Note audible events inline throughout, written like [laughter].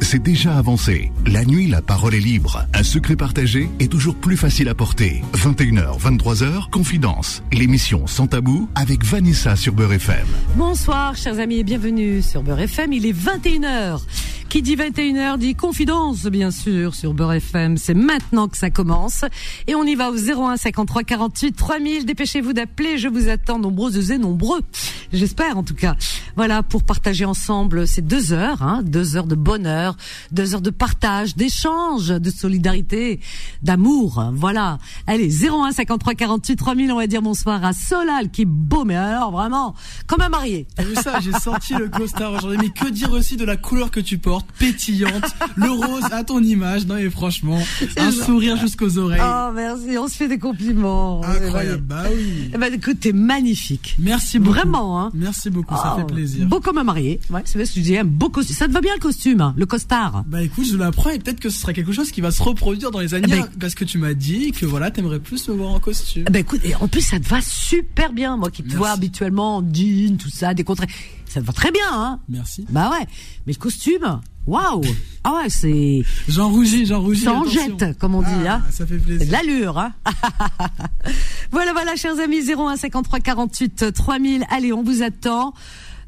c'est déjà avancé. La nuit, la parole est libre. Un secret partagé est toujours plus facile à porter. 21h, 23h, Confidence. L'émission Sans Tabou avec Vanessa sur Beurre FM. Bonsoir, chers amis, et bienvenue sur Beurre FM. Il est 21h. Qui dit 21h dit confidence, bien sûr, sur Beurre FM. C'est maintenant que ça commence. Et on y va au 01 53 48 3000. Dépêchez-vous d'appeler. Je vous attends nombreuses et nombreux. J'espère, en tout cas. Voilà, pour partager ensemble ces deux heures, hein, deux heures de bonheur, deux heures de partage, d'échange, de solidarité, d'amour. Voilà. Allez, 01 53 48 3000. On va dire bonsoir à Solal, qui est beau, mais alors vraiment, comme un marié. T'as vu ça? J'ai sorti le costard aujourd'hui. Mais que dire aussi de la couleur que tu portes? Pétillante, le rose à ton image. Non mais franchement, un sourire jusqu'aux oreilles. Oh merci, on se fait des compliments. Incroyable, bah oui. Eh ben écoute, t'es magnifique. Merci beaucoup. Vraiment, hein. Merci beaucoup, ça fait Oh, plaisir. Beau comme un marié. Ouais, c'est vrai ce que je dis, un beau costume. Ça te va bien le costume, hein, le costard? Bah écoute, je l'apprends et peut-être que ce sera quelque chose qui va se reproduire dans les années Eh ben, parce que tu m'as dit que voilà, t'aimerais plus me voir en costume. Eh Ben écoute, et en plus ça te va super bien, moi qui te Merci. vois habituellement en jean, tout ça, décontré. Ça te va très bien, hein? Merci. Bah ouais. Mais le costume, waouh. Ah ouais, c'est, [laughs] J'en rougis, j'en rougis. ça en jette, comme on dit, Ah, hein. Ça fait C'est de plaisir. l'allure, hein. [laughs] voilà, voilà, chers amis, 01 53 48 3000. Allez, on vous attend.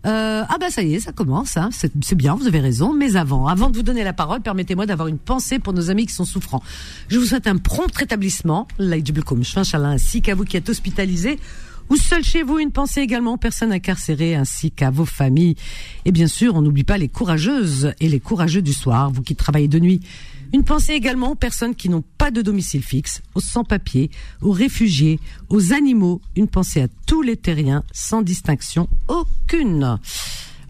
Euh, ah bah ça y est, ça commence. Hein. C'est bien, vous avez raison. Mais avant, avant de vous donner la parole, permettez-moi d'avoir une pensée pour nos amis qui sont souffrants. Je vous souhaite un prompt rétablissement, ainsi qu'à vous qui êtes hospitalisés ou seul chez vous. Une pensée également aux personnes incarcérées ainsi qu'à vos familles. Et bien sûr, on n'oublie pas les courageuses et les courageux du soir, vous qui travaillez de nuit. Une pensée également aux personnes qui n'ont pas de domicile fixe, aux sans-papiers, aux réfugiés, aux animaux. Une pensée à tous les terriens, sans distinction aucune.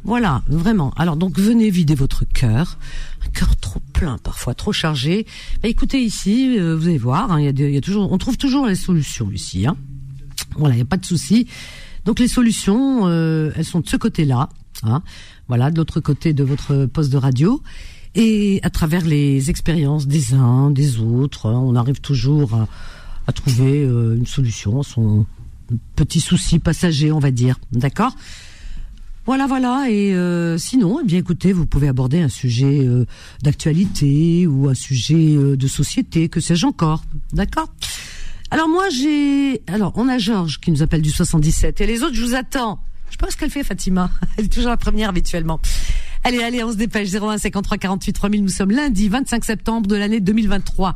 Voilà, vraiment. Alors donc venez vider votre cœur, un cœur trop plein parfois, trop chargé. Bah, écoutez ici, euh, vous allez voir, hein, il y y a toujours, on trouve toujours les solutions ici. Hein. Voilà, il n'y a pas de souci. Donc les solutions, euh, elles sont de ce côté-là, hein. voilà, de l'autre côté de votre poste de radio. Et à travers les expériences des uns, des autres, hein, on arrive toujours à, trouver euh, une solution son petit souci passager, on va dire. D'accord? Voilà, voilà. Et euh, sinon, eh bien, écoutez, vous pouvez aborder un sujet d'actualité ou un sujet de société, que sais-je encore. D'accord? Alors moi, j'ai... Alors, on a Georges qui nous appelle du 77. Et les autres, je vous attends. Je sais pas ce qu'elle fait, Fatima. [laughs] Elle est toujours la première habituellement. Allez, allez, on se dépêche. 01 53 48 3000. Nous sommes lundi 25 septembre de l'année 2023.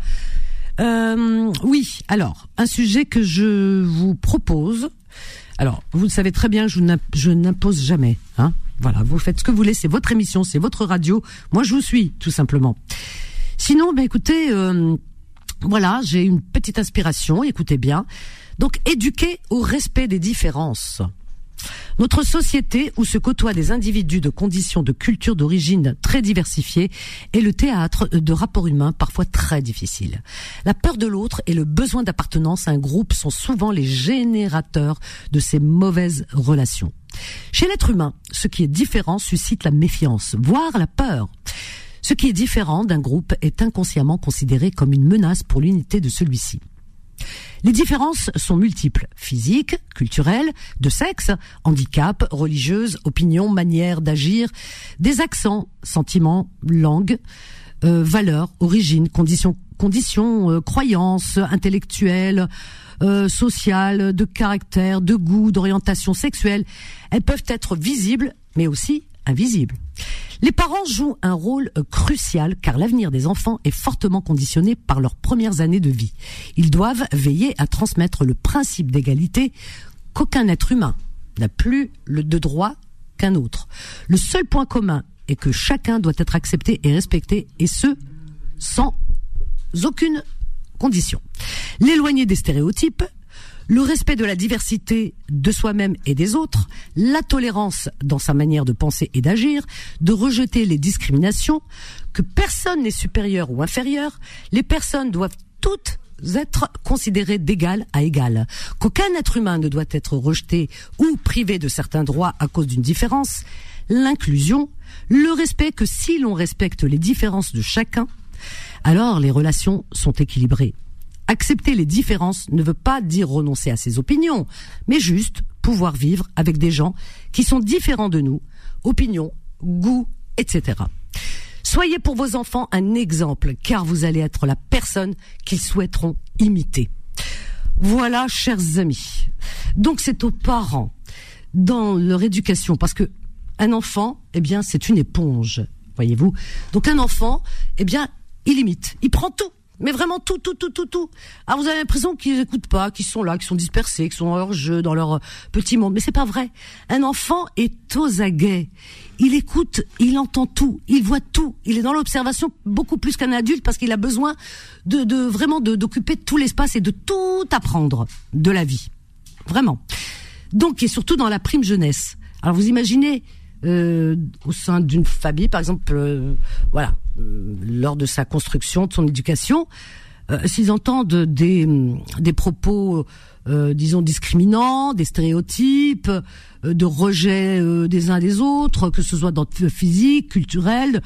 Euh, oui, alors, un sujet que je vous propose. Alors, vous le savez très bien, je n'impose jamais. Hein voilà, vous faites ce que vous voulez, c'est votre émission, c'est votre radio. Moi, je vous suis, tout simplement. Sinon, ben écoutez, euh, voilà, j'ai une petite inspiration, écoutez bien. Donc, éduquer au respect des différences. Notre société, où se côtoient des individus de conditions de culture d'origine très diversifiées, est le théâtre de rapports humains parfois très difficiles. La peur de l'autre et le besoin d'appartenance à un groupe sont souvent les générateurs de ces mauvaises relations. Chez l'être humain, ce qui est différent suscite la méfiance, voire la peur. Ce qui est différent d'un groupe est inconsciemment considéré comme une menace pour l'unité de celui-ci. Les différences sont multiples, physiques, culturelles, de sexe, handicap, religieuses, opinions, manières d'agir, des accents, sentiments, langues, euh, valeurs, origines, conditions, conditions, euh, croyances intellectuelles, euh, sociales, de caractère, de goût, d'orientation sexuelle. Elles peuvent être visibles, mais aussi invisibles. Les parents jouent un rôle euh, crucial car l'avenir des enfants est fortement conditionné par leurs premières années de vie. Ils doivent veiller à transmettre le principe d'égalité qu'aucun être humain n'a plus de droit qu'un autre. Le seul point commun est que chacun doit être accepté et respecté et ce sans aucune condition. L'éloigner des stéréotypes, le respect de la diversité de soi-même et des autres, la tolérance dans sa manière de penser et d'agir, de rejeter les discriminations, que personne n'est supérieur ou inférieur, les personnes doivent toutes être considérées d'égal à égal, qu'aucun être humain ne doit être rejeté ou privé de certains droits à cause d'une différence, l'inclusion, le respect que si l'on respecte les différences de chacun, alors les relations sont équilibrées. Accepter les différences ne veut pas dire renoncer à ses opinions, mais juste pouvoir vivre avec des gens qui sont différents de nous, opinions, goûts, etc. Soyez pour vos enfants un exemple, car vous allez être la personne qu'ils souhaiteront imiter. Voilà, chers amis. Donc c'est aux parents dans leur éducation, parce que un enfant, eh bien, c'est une éponge, voyez-vous. Donc un enfant, eh bien, il imite, il prend tout. Mais vraiment tout, tout, tout, tout, tout. Alors vous avez l'impression qu'ils n'écoutent pas, qu'ils sont là, qu'ils sont dispersés, qu'ils sont dans leur jeu, dans leur euh, petit monde. Mais c'est pas vrai. Un enfant est aux aguets. Il écoute, il entend tout, il voit tout. Il est dans l'observation beaucoup plus qu'un adulte parce qu'il a besoin de, de vraiment d'occuper tout l'espace et de tout apprendre de la vie. Vraiment. Donc et surtout dans la prime jeunesse. Alors vous imaginez euh, au sein d'une famille, par exemple, euh, voilà, lors de sa construction, de son éducation, s'ils entendent des, des propos, disons, discriminants, des stéréotypes, de rejet des uns des autres, que ce soit dans physique, culturel,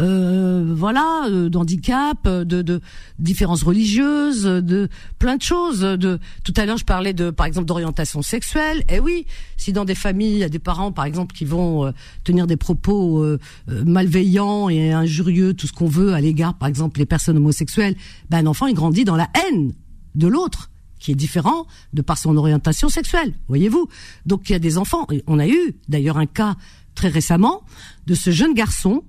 euh, voilà, euh, d'handicap, de, de différences religieuses, de plein de choses. De tout à l'heure, je parlais de, par exemple, d'orientation sexuelle. Eh oui, si dans des familles, il y a des parents, par exemple, qui vont euh, tenir des propos malveillants et injurieux, tout ce qu'on veut à l'égard, par exemple, les personnes homosexuelles, ben un enfant, il grandit dans la haine de l'autre qui est différent de par son orientation sexuelle, voyez-vous. Donc il y a des enfants, on a eu d'ailleurs un cas très récemment de ce jeune garçon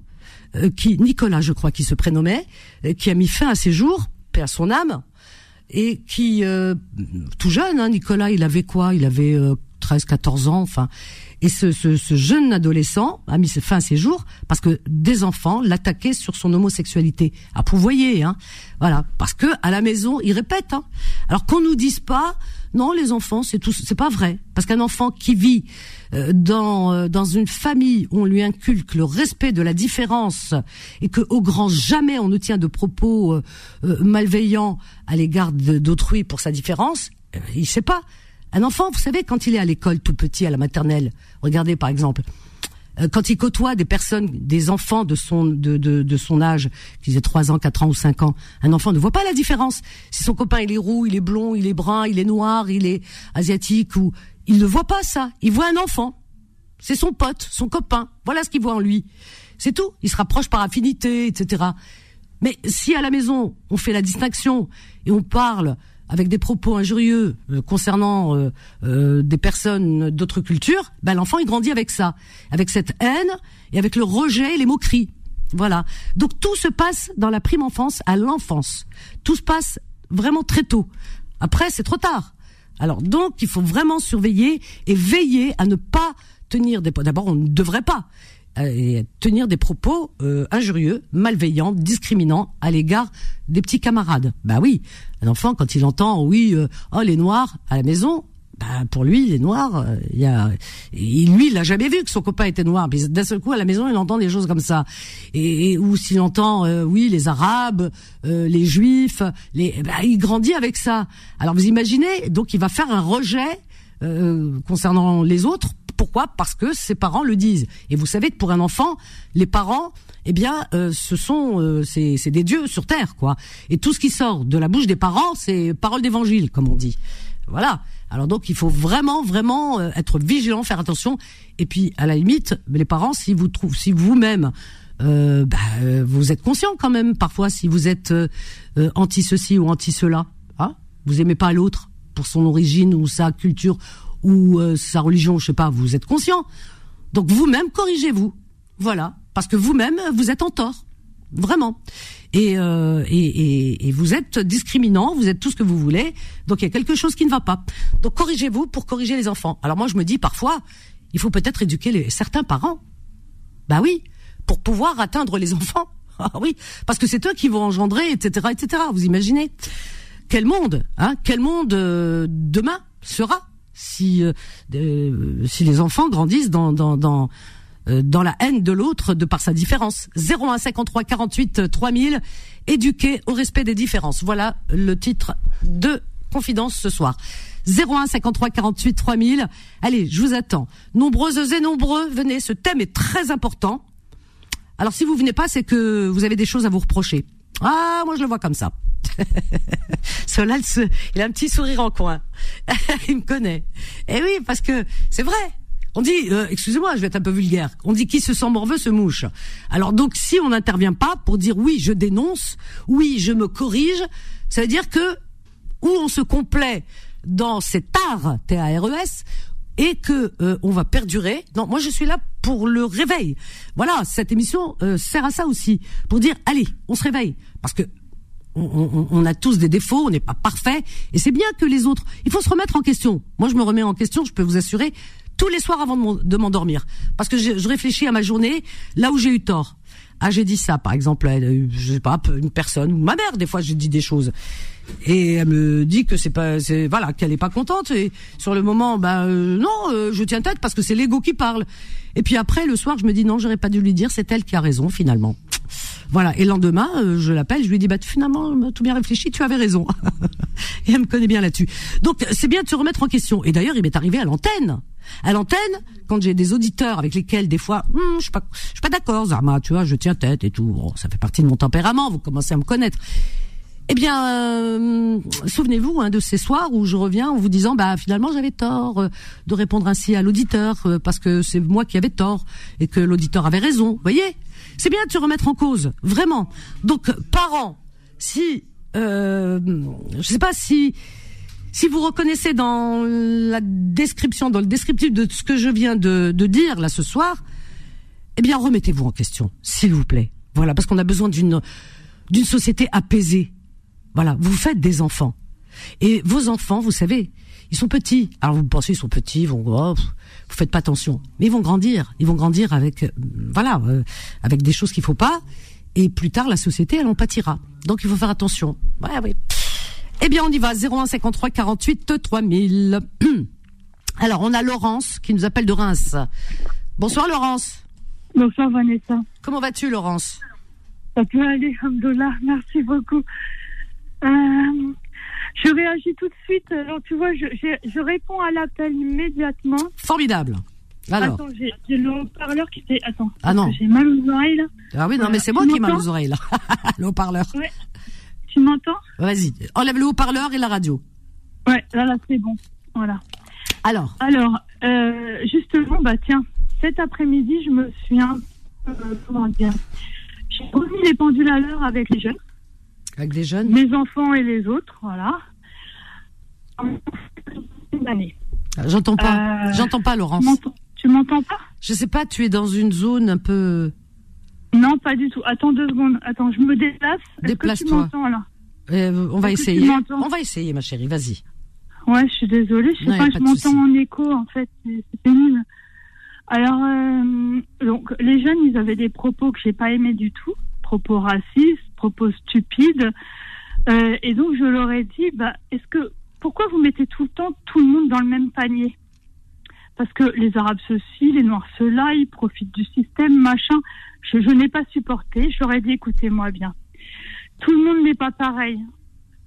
euh, qui Nicolas, je crois, qui se prénommait, euh, qui a mis fin à ses jours, paix à son âme, et qui euh, tout jeune, hein, Nicolas, il avait quoi? Il avait 13, 14 ans, enfin. Et ce, jeune adolescent a mis fin à ses jours parce que des enfants l'attaquaient sur son homosexualité. Ah, vous voyez, hein, voilà, parce que à la maison, il répète. Hein. Alors qu'on nous dise pas, non, les enfants, c'est tout, c'est pas vrai, parce qu'un enfant qui vit euh, dans euh, dans une famille où on lui inculque le respect de la différence et que au grand jamais on ne tient de propos euh, malveillants à l'égard d'autrui pour sa différence, il sait pas. Un enfant, vous savez, quand il est à l'école tout petit, à la maternelle, regardez par exemple, euh, quand il côtoie des personnes, des enfants de son de, de, son âge, qu'ils aient 3 ans, 4 ans ou 5 ans, un enfant ne voit pas la différence. Si son copain il est roux, il est blond, il est brun, il est noir, il est asiatique ou il ne voit pas ça. Il voit un enfant. C'est son pote, son copain. Voilà ce qu'il voit en lui. C'est tout. Il se rapproche par affinité, etc. Mais si à la maison on fait la distinction et on parle avec des propos injurieux euh, concernant euh, euh, des personnes d'autres cultures, ben l'enfant il grandit avec ça, avec cette haine et avec le rejet et les moqueries. Voilà. Donc tout se passe dans la prime enfance à l'enfance. Tout se passe vraiment très tôt. Après c'est trop tard. Alors donc il faut vraiment surveiller et veiller à ne pas tenir des d'abord on ne devrait pas et tenir des propos euh, injurieux, malveillants, discriminants à l'égard des petits camarades. Bah oui, un enfant quand il entend oui, euh, oh les noirs à la maison, bah pour lui les noirs, il euh, y a, lui il n'a jamais vu que son copain était noir. D'un seul coup à la maison il entend des choses comme ça. Et, ou s'il entend oui les arabes, les juifs, les, bah, il grandit avec ça. Alors vous imaginez, donc il va faire un rejet concernant les autres pourquoi Parce que ses parents le disent. Et vous savez que pour un enfant, les parents, eh bien, euh, ce sont euh, c'est des dieux sur terre, quoi. Et tout ce qui sort de la bouche des parents, c'est parole d'évangile, comme on dit. Voilà. Alors donc, il faut vraiment, vraiment euh, être vigilant, faire attention. Et puis, à la limite, les parents, si vous trouvez, si vous-même bah, vous êtes conscient quand même parfois si vous êtes anti ceci ou anti cela, hein vous aimez pas l'autre pour son origine ou sa culture ou euh, sa religion, je sais pas, vous êtes conscient. Donc vous-même corrigez-vous. Voilà, parce que vous-même vous êtes en tort, vraiment. Et, euh, et, et, et, vous êtes discriminant, vous êtes tout ce que vous voulez. Donc il y a quelque chose qui ne va pas. Donc corrigez-vous pour corriger les enfants. Alors moi je me dis parfois, il faut peut-être éduquer les, certains parents. Bah oui, pour pouvoir atteindre les enfants. [laughs] Ah oui, parce que c'est eux qui vont engendrer, etc., etc. Vous imaginez quel monde, hein Quel monde euh, demain sera si euh, si les enfants grandissent euh, dans la haine de l'autre de par sa différence. 01 53 48 3000 éduquer au respect des différences. Voilà le titre de confidence ce soir. 01 53 48 3000. Allez, je vous attends. Nombreuses et nombreux, venez, ce thème est très important. Alors si vous venez pas, c'est que vous avez des choses à vous reprocher. Ah, moi je le vois comme ça. [laughs] Solal, il a un petit sourire en coin. [laughs] il me connaît. Eh oui, parce que c'est vrai. On dit, euh, excusez-moi, je vais être un peu vulgaire. On dit qui se sent morveux se mouche. Alors donc, si on n'intervient pas pour dire oui, je dénonce, oui, je me corrige, ça veut dire que où on se complaît dans cet art T-A-R-E-S et que euh, on va perdurer. Non, moi je suis là pour le réveil. Voilà, cette émission euh, sert à ça aussi, pour dire allez, on se réveille, parce que on, a tous des défauts, on n'est pas parfait, et c'est bien que les autres. Il faut se remettre en question. Moi, je me remets en question. Je peux vous assurer tous les soirs avant de m'endormir, parce que je, réfléchis à ma journée, là où j'ai eu tort. Ah, j'ai dit ça, par exemple, je sais pas, une personne ou ma mère. Des fois, j'ai dit des choses et elle me dit que c'est pas, c'est voilà, qu'elle est pas contente. Et sur le moment, ben non, euh, je tiens tête parce que c'est l'ego qui parle. Et puis après, le soir, je me dis non, j'aurais pas dû lui dire, c'est elle qui a raison finalement. Voilà. Et le lendemain, euh, je l'appelle, je lui dis bah finalement, tout bien réfléchi, tu avais raison. [laughs] et elle me connaît bien là-dessus. Donc c'est bien de se remettre en question. Et d'ailleurs, il m'est arrivé à l'antenne. À l'antenne, quand j'ai des auditeurs avec lesquels des fois, hum, je suis pas, suis pas d'accord, Zarma, tu vois, je tiens tête et tout. Bon, ça fait partie de mon tempérament. Vous commencez à me connaître. Eh bien, euh, souvenez-vous hein, de ces soirs où je reviens en vous disant, bah finalement j'avais tort euh, de répondre ainsi à l'auditeur parce que c'est moi qui avais tort et que l'auditeur avait raison. Voyez? C'est bien de se remettre en cause, vraiment. Donc, parents, si, euh, je sais pas si, si vous reconnaissez dans la description, dans le descriptif de ce que je viens de, dire là ce soir, eh bien, remettez-vous en question, s'il vous plaît. Voilà, parce qu'on a besoin d'une d'une société apaisée. Voilà, vous faites des enfants. Et vos enfants, vous savez, ils sont petits. Alors vous pensez ils sont petits, ils vont oh, vous faites pas attention, mais ils vont grandir. Ils vont grandir avec euh, voilà, euh, avec des choses qu'il faut pas et plus tard la société elle en pâtira. Donc il faut faire attention. Ouais oui. Eh bien on y va 0153 48 3000. Alors on a Laurence qui nous appelle de Reims. Bonsoir Laurence. Bonsoir Vanessa. Comment vas-tu Laurence? Ça peut aller, Alhamdoulilah, merci beaucoup. Euh, je réagis tout de suite. Alors, tu vois, je, je, réponds à l'appel immédiatement. Formidable. Alors. Attends, j'ai le haut-parleur qui fait. Attends. Ah non. J'ai mal aux oreilles, là. Ah oui, non, mais c'est moi qui ai mal aux oreilles, là. [laughs] le haut-parleur. Ouais. Tu m'entends? Vas-y. Enlève le haut-parleur et la radio. Ouais, là, là, c'est bon. Voilà. Alors Alors, euh, justement, bah tiens, cet après-midi, je me suis un comment dire J'ai remis les pendules à l'heure avec les jeunes. Avec les jeunes Mes enfants et les autres, voilà. Ah, j'entends pas. Euh, J'entends pas, Laurence. Tu m'entends pas? Je sais pas, tu es dans une zone un peu. Non, pas du tout. Attends deux secondes. Attends, je me déplace. Déplace-toi. Euh, on va essayer. On va essayer, ma chérie. Vas-y. Ouais, je suis désolée. Je sais pas, je m'entends en écho, en fait. C'est pénible. Alors, euh, donc, les jeunes, ils avaient des propos que j'ai pas aimés du tout. Propos racistes, propos stupides. Euh, et donc je leur ai dit, bah, est-ce que pourquoi vous mettez tout le temps tout le monde dans le même panier? Parce que les Arabes ceci, les Noirs cela, ils profitent du système, machin. Je, n'ai pas supporté. Je leur ai dit, écoutez-moi bien. Tout le monde n'est pas pareil.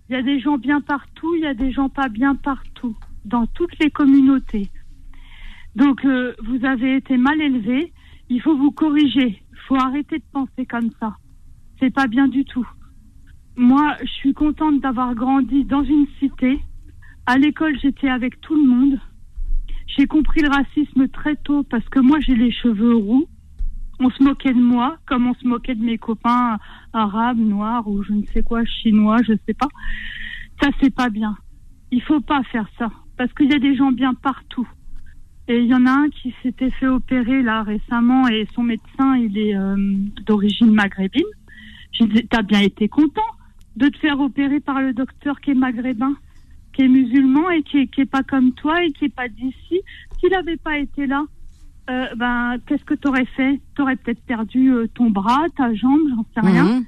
Il y a des gens bien partout, il y a des gens pas bien partout, dans toutes les communautés. Donc euh, vous avez été mal élevé. Il faut vous corriger. Il faut arrêter de penser comme ça c'est pas bien du tout. Moi, je suis contente d'avoir grandi dans une cité. À l'école, j'étais avec tout le monde. J'ai compris le racisme très tôt parce que moi, j'ai les cheveux roux. On se moquait de moi comme on se moquait de mes copains arabes, noirs ou je ne sais quoi, chinois, je sais pas. Ça, c'est pas bien. Il faut pas faire ça parce qu'il y a des gens bien partout. Et il y en a un qui s'était fait opérer là récemment et son médecin, il est euh, d'origine maghrébine. Tu as bien été content de te faire opérer par le docteur qui est maghrébin, qui est musulman et qui est, pas comme toi et qui est pas d'ici. S'il n'avait pas été là, euh, ben qu'est-ce que tu aurais fait? Tu aurais peut-être perdu euh, ton bras, ta jambe, j'en sais rien. Mhm.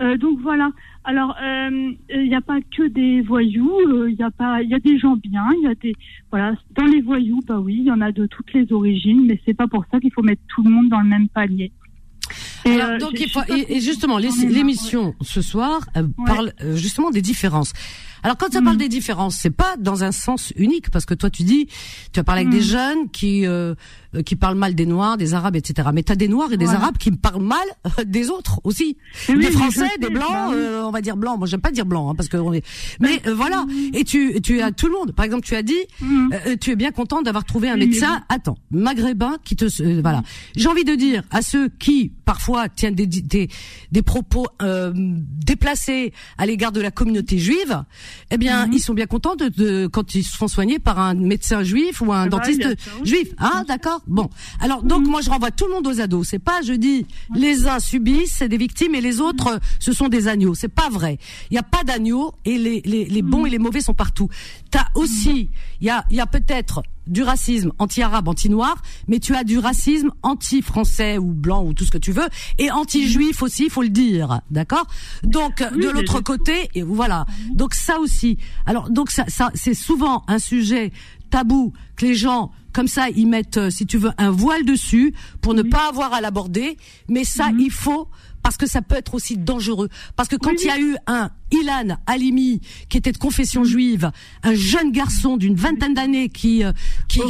Euh, donc voilà. Alors il n'y a pas que des voyous, il y a pas, il y a des gens bien, il y a des voilà. Dans les voyous, bah oui, il y en a de toutes les origines, mais c'est pas pour ça qu'il faut mettre tout le monde dans le même palier. Euh, donc, et, justement, l'émission ce soir euh, parle euh, justement des différences. Alors quand ça parle des différences, c'est pas dans un sens unique parce que toi tu dis, tu as parlé avec des jeunes qui euh, euh, qui parlent mal des Noirs, des Arabes, etc. Mais tu as des Noirs et des Arabes qui me parlent mal des autres aussi. des Français, des Blancs, bah euh, on va dire Blancs. Moi, j'aime pas dire Blanc hein, parce que on est... Mais euh, voilà. Et tu, tu as tout le monde. Par exemple, tu as dit, mm. tu es bien content d'avoir trouvé un médecin. Attends, maghrébin qui te, voilà. J'ai envie de dire à ceux qui parfois tiennent des des, des propos déplacés à l'égard de la communauté juive, eh bien, mm-hmm. ils sont bien contents de, de, quand ils se font soigner par un médecin juif ou un dentiste juif. Ah, d'accord. Bon, alors donc moi je renvoie tout le monde aux ados. C'est pas je dis les uns subissent, c'est des victimes et les autres ce sont des agneaux. C'est pas vrai. Il y a pas d'agneaux et les, les, les bons et les mauvais sont partout. T'as aussi il y a y a peut-être du racisme anti-arabe, anti-noir, mais tu as du racisme anti-français ou blanc ou tout ce que tu veux, et anti-juif aussi, il faut le dire, d'accord? Donc de l'autre côté, et voilà. Donc ça aussi. Alors donc ça, ça c'est souvent un sujet tabou que les gens comme ça ils mettent euh, si tu veux un voile dessus pour ne pas avoir à l'aborder mais ça mhm. il faut parce que ça peut être aussi dangereux. Parce que quand il y a eu un Ilan Halimi qui était de confession juive, un jeune garçon d'une vingtaine d'années qui euh, qui,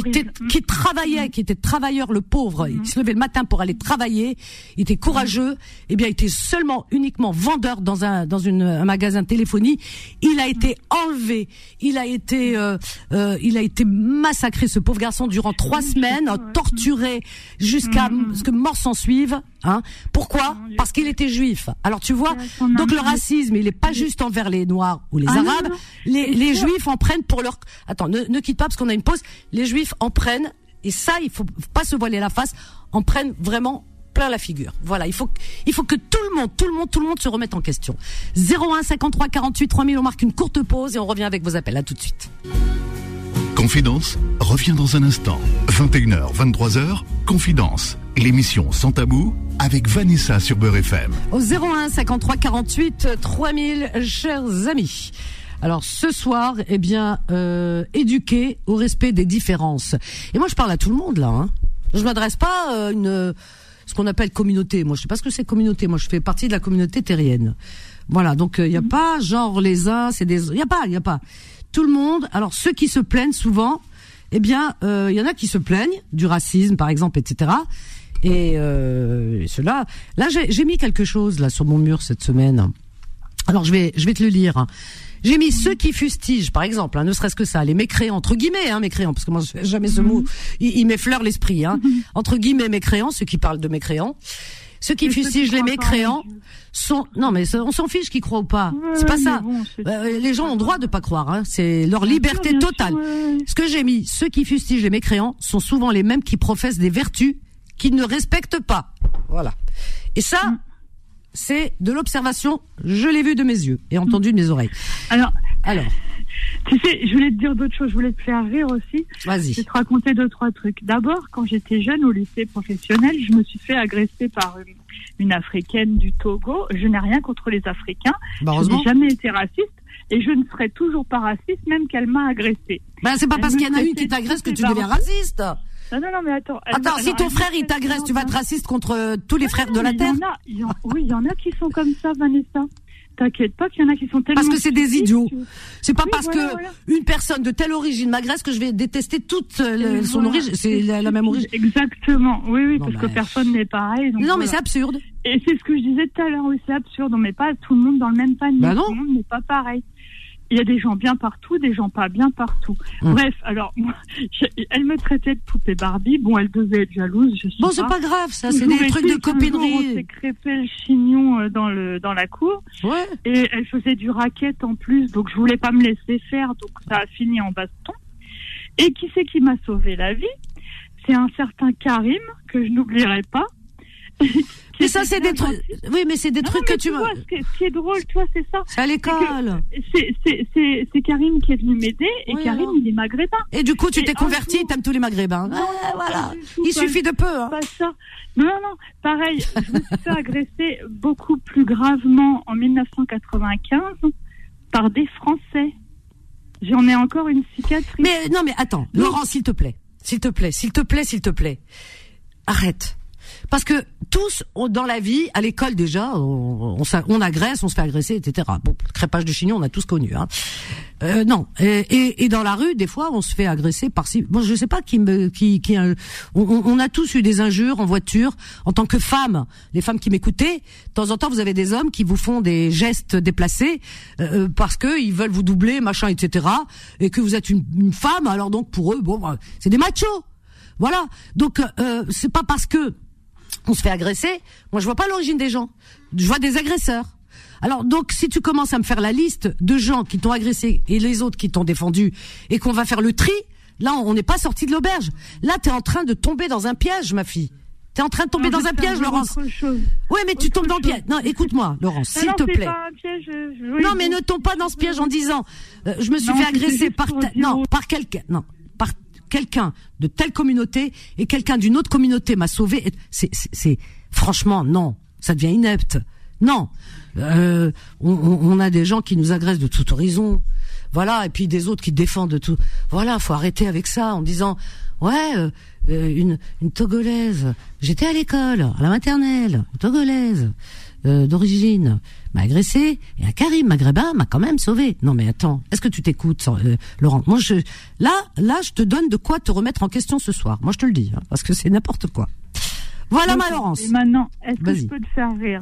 qui travaillait, qui était travailleur le pauvre, il se levait le matin pour aller travailler, il était courageux, et eh bien il était seulement uniquement vendeur dans un dans une, un magasin de téléphonie, il a été enlevé, il a été euh, euh, il a été massacré ce pauvre garçon durant trois semaines, torturé jusqu'à ce que mort s'en suive, hein. Pourquoi? Parce qu'il était juif. Alors tu vois, donc le racisme, il est pas juste envers les noirs ou les ah arabes. Les, les juifs en prennent pour leur. Attends, ne, ne quitte pas parce qu'on a une pause. Les juifs en prennent et ça, il faut pas se voiler la face. En prennent vraiment plein la figure. Voilà, il faut il faut que tout le monde, tout le monde, tout le monde se remette en question. 01 53 48 3000, on marque une courte pause et on revient avec vos appels. À tout de suite. Confidence revient dans un instant. 21h, 23h, Confidence, l'émission sans tabou avec Vanessa sur Beurre FM. Au 01 53 48 3000, chers amis. Alors ce soir, eh bien, euh, éduquer au respect des différences. Et moi, je parle à tout le monde là. Hein. Je m'adresse pas à euh, une ce qu'on appelle communauté. Moi, je sais pas ce que c'est communauté. Moi, je fais partie de la communauté terrienne. Voilà, donc il euh, n'y a pas genre les uns, c'est des, il y a pas, il y a pas tout le monde. Alors ceux qui se plaignent souvent, eh bien, il euh, y en a qui se plaignent du racisme, par exemple, etc. Et euh, cela, là, j'ai mis quelque chose là sur mon mur cette semaine. Alors je vais, je vais te le lire. J'ai mis ceux qui fustigent, par exemple, hein, ne serait-ce que ça, les mécréants, entre guillemets, hein, mécréants, parce que moi, je jamais ce mot, il, il m'effleure l'esprit, hein, entre guillemets, mécréants, ceux qui parlent de mécréants. Ceux qui fustigent les mécréants sont non mais on s'en fiche qu'ils croient ou pas. c'est pas ça. Euh, les gens ont droit de pas croire. Hein. C'est leur liberté totale. Ce que j'ai mis, ceux qui fustigent les mécréants sont souvent les mêmes qui professent des vertus qu'ils ne respectent pas. Voilà. Et ça, mm. c'est de l'observation. Je l'ai vu de mes yeux et entendu de mes oreilles. Alors. Alors. Tu sais, je voulais te dire d'autres choses, je voulais te faire rire aussi. Vas-y. Je vais te raconter deux, trois trucs. D'abord, quand j'étais jeune au lycée professionnel, je me suis fait agresser par une, Africaine du Togo. Je n'ai rien contre les Africains. Bah, je n'ai jamais été raciste et je ne serai toujours pas raciste même qu'elle m'a agressé. Ben, c'est pas parce qu'il y en a une qui t'agresse que tu deviens raciste. Non, non, non, mais attends. Attends, si ton frère il t'agresse, tu vas être raciste contre euh, tous les frères de la Terre Oui, il y en a qui sont comme ça, Vanessa. T'inquiète pas qu'il y en a qui sont tellement. Parce que c'est des idiots. C'est pas parce que une personne de telle origine m'agresse que je vais détester toute euh, son origine. C'est la, même origine. Exactement. Oui, oui, parce que personne n'est pareil. non, mais c'est absurde. Et c'est ce que je disais tout à l'heure. Oui, c'est absurde. On met pas tout le monde dans le même panier. Bah non. Tout le monde n'est pas pareil il y a des gens bien partout, des gens pas bien partout. Hum. Bref, alors moi, [laughs] elle me traitait de poupée Barbie. Bon, elle devait être jalouse. Je bon, c'est pas grave, ça, c'est des trucs de copinerie. On s'est crêpé le chignon euh, dans le dans la cour. Ouais. Et elle faisait du racket en plus, donc je voulais pas me laisser faire, donc ça a fini en baston. Et qui c'est qui m'a sauvé la vie? C'est un certain Karim que je n'oublierai pas. [laughs] Mais ça, c'est des trucs. Oui, mais c'est des trucs que tu. Vois, ce, qui est drôle, toi, c'est ça. C'est à l'école. C'est Karim qui est venu m'aider et Karim, il est maghrébin. Et du coup, tu t'es converti, t'aimes tous les maghrébins. Non, voilà. il suffit de peu. Hein. Pas ça. Non, non, non. Pareil, je me suis fait agresser beaucoup plus gravement en 1995 par des Français. J'en ai encore une cicatrice. Mais non, mais attends, Laurent, s'il te plaît, s'il te plaît, s'il te plaît, s'il te plaît, arrête parce que tous dans la vie, à l'école déjà, on, agresse, on se fait agresser, etc. Bon, crépage de chignon, on a tous connu. Hein. Euh, non, et, et, dans la rue, des fois, on se fait agresser par si. Bon, je sais pas qui me, qui, qui on, on, a tous eu des injures en voiture. En tant que femme, les femmes qui m'écoutaient, de temps en temps, vous avez des hommes qui vous font des gestes déplacés euh, parce que ils veulent vous doubler, machin, etc. Et que vous êtes une, une femme, alors donc pour eux, bon, bah, c'est des machos. Voilà. Donc euh, c'est pas parce que on se fait agresser. Moi, je vois pas l'origine des gens. Je vois des agresseurs. Alors donc, si tu commences à me faire la liste de gens qui t'ont agressé et les autres qui t'ont défendu et qu'on va faire le tri, là, on n'est pas sorti de l'auberge. Là, tu es en train de tomber dans un piège, ma fille. T'es en train de tomber dans un piège, Laurence. Oui, mais tu tombes dans le piège. Non, écoute-moi, Laurence, s'il te plaît. non, mais ne tombe pas dans ce piège en disant, euh, je me suis fait agresser par, non, par quelqu'un, non, quelqu'un de telle communauté et quelqu'un d'une autre communauté m'a sauvé. C'est, franchement non, ça devient inepte. Non, euh, on, a des gens qui nous agressent de tout horizon, voilà, et puis des autres qui défendent de tout. Voilà, faut arrêter avec ça en disant ouais, euh, euh, une, togolaise. J'étais à l'école, à la maternelle, togolaise euh, d'origine m'a agressé et un Karim maghrébin m'a quand même sauvé. Non mais attends, est-ce que tu t'écoutes, euh, Laurent? Moi je là là je te donne de quoi te remettre en question ce soir. Moi je te le dis hein, parce que c'est n'importe quoi. Voilà ma Laurence. Et maintenant, est-ce que je peux te faire rire?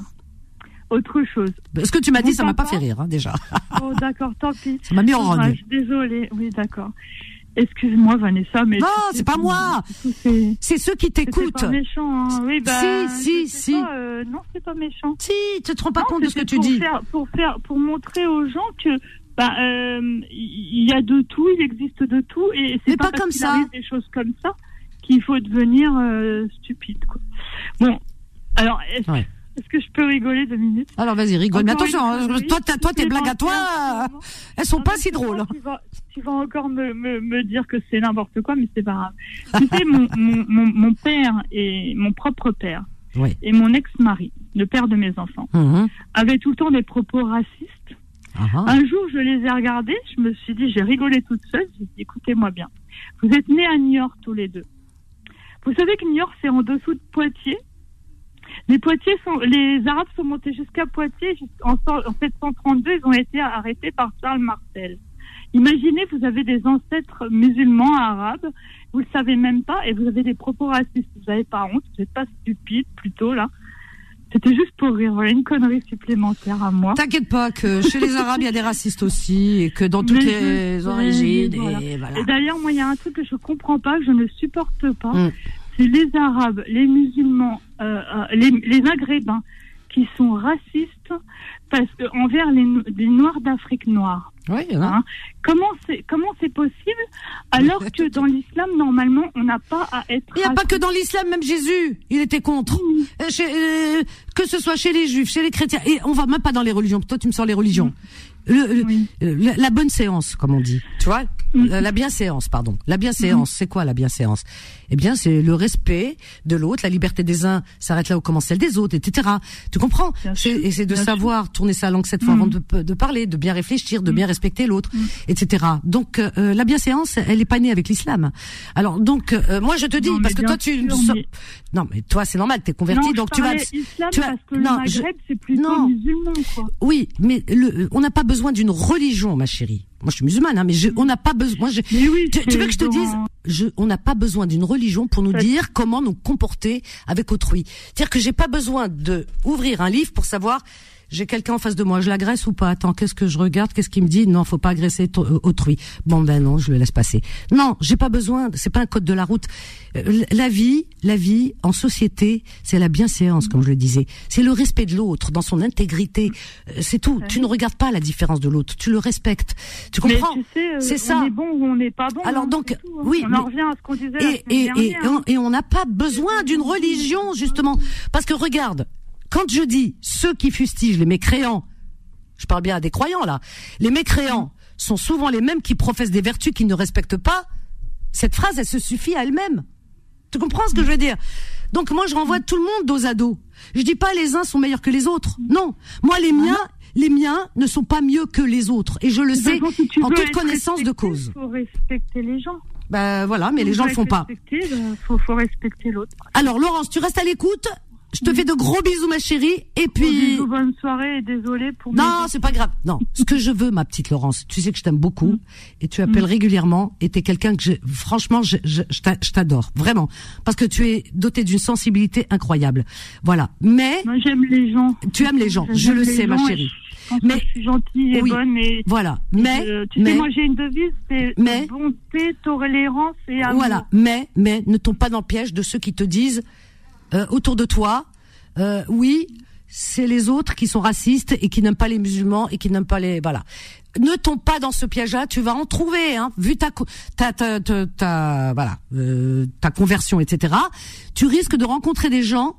Autre chose. Ce que tu m'as dit, ça m'a pas fait rire, hein, déjà. oh, d'accord, tant pis. [laughs] Ça m'a mis en rogne. Désolée, oui, d'accord. Excuse-moi, Vanessa, mais. Non, c'est pas moi. C'est ceux qui t'écoutent. C'est pas méchant. Hein. Oui, bah. Si, si, si. Euh, non, c'est pas méchant. Si, tu te rends pas compte de ce que tu dis. pour faire, pour montrer aux gens que. Bah, euh, il y a de tout, il existe de tout, et c'est pas, comme ça. Des choses comme ça qu'il faut devenir euh, stupide. Quoi. Bon, alors. Est-ce que je peux rigoler deux minutes Alors vas-y, rigole. mais attention, hein, toi, toi, tes blagues à toi, elles sont pas si drôles. Tu vas, encore me, me, dire que c'est n'importe quoi, mais c'est pas grave. tu sais, mon, [laughs] mon, mon, père et mon propre père et mon ex-mari, le père de mes enfants, mhm. avaient tout le temps des propos racistes. Ah ah. Un jour, je les ai regardés, je me suis dit, j'ai rigolé toute seule, j'ai dit, écoutez-moi bien. Vous êtes nés à New York tous les deux. Vous savez que New York, c'est en dessous de Poitiers les Poitiers sont, les Arabes sont montés jusqu'à Poitiers en, en 732. Ils ont été arrêtés par Charles Martel. Imaginez, vous avez des ancêtres musulmans arabes, vous le savez même pas, et vous avez des propos racistes. Vous n'avez pas honte, vous n'êtes pas stupide plutôt là. C'était juste pour rire, voilà une connerie supplémentaire à moi. T'inquiète pas que chez les Arabes il y a des racistes aussi et que dans toutes les origines et voilà. Et d'ailleurs moi il y a un truc que je comprends pas, que je ne supporte pas, mm les Arabes, les musulmans, euh, euh, les, les, Maghrébins qui sont racistes parce que envers les, les Noirs d'Afrique noire. Oui, hein comment c'est comment c'est possible alors que dans l'islam normalement on n'a pas à être. Il n'y a pas que dans l'islam, même Jésus, il était contre. Euh, que ce soit chez les Juifs, chez les chrétiens, et on va même pas dans les religions. Toi, tu me sors les religions le, la bonne séance, comme on dit. Tu vois, mm. la, bienséance, pardon. La bienséance, c'est quoi la bienséance? Eh bien, c'est le respect de l'autre, la liberté des uns s'arrête là où commence celle des autres, etc. Tu comprends? Et c'est de savoir tourner sa langue cette fois avant mm. de, de, parler, de bien réfléchir, de bien respecter l'autre, etc. Donc, euh, la bienséance, elle est pas née avec l'islam. Alors, donc, euh, moi, je te dis, parce que toi, tu... Non, mais toi, c'est normal, t'es converti, donc tu vas... tu vas... que non, c'est plutôt non. musulman, quoi. Oui, mais le, on n'a pas besoin d'une religion, ma chérie. Moi, je suis musulmane, hein, mais je, on n'a pas besoin. tu, veux que je te dise je, On n'a pas besoin d'une religion pour nous dire comment nous comporter avec autrui. C'est-à-dire que j'ai pas besoin de ouvrir un livre pour savoir j'ai quelqu'un en face de moi, je l'agresse ou pas? Attends, qu'est-ce que je regarde? Qu'est-ce qu'il me dit? Non, faut pas agresser euh, autrui. Bon ben non, je le laisse passer. Non, j'ai pas besoin. C'est pas un code de la route. Euh, la vie, la vie en société, c'est la bienséance, comme je le disais. C'est le respect de l'autre dans son intégrité. Euh, c'est tout. Tu ne regardes pas la différence de l'autre. Tu le respectes. Tu comprends? C'est ça. On est bon ou on n'est pas bon. Alors hein, donc, hein. oui. On en revient à ce qu'on disait. Et, et, et, et on n'a pas besoin d'une religion justement, parce que regarde, quand je dis ceux qui fustigent les mécréants, je parle bien à des croyants là, les mécréants sont souvent les mêmes qui professent des vertus qu'ils ne respectent pas. Cette phrase, elle se suffit à elle-même. Tu comprends ce que je veux dire? Donc moi, je renvoie tout le monde dos à dos. Je dis pas les uns sont meilleurs que les autres. Non, moi les miens, les miens ne sont pas mieux que les autres, et je le sais en toute connaissance de cause. Il faut respecter les gens. Ben voilà, mais les gens le font pas. Il ben, faut, faut respecter l'autre. Alors Laurence, tu restes à l'écoute? Je te fais de gros bisous, ma chérie. Et puis. Bisous, bonne soirée et désolé pour. Non, c'est pas grave. Non, ce que je veux, ma petite Laurence, tu sais que je t'aime beaucoup mm. et tu appelles mm. régulièrement et t'es quelqu'un que je, franchement, je, je, je t'adore vraiment parce que tu es doté d'une sensibilité incroyable. Voilà. Mais. Moi, j'aime les gens. Tu aimes les gens. Je le sais, ma chérie. mais je suis gentille et bonne. Mais voilà. Mais tu sais, moi j'ai une devise, c'est mais, bonté, tolérance et amour. Voilà. Mais mais ne tombe pas dans le piège de ceux qui te disent euh, autour de toi, euh, oui, c'est les autres qui sont racistes et qui n'aiment pas les musulmans et qui n'aiment pas les voilà. Ne tombe pas dans ce piège-là, tu vas en trouver, hein. Vu ta ta ta, ta, voilà euh, ta conversion, etc. Tu risques de rencontrer des gens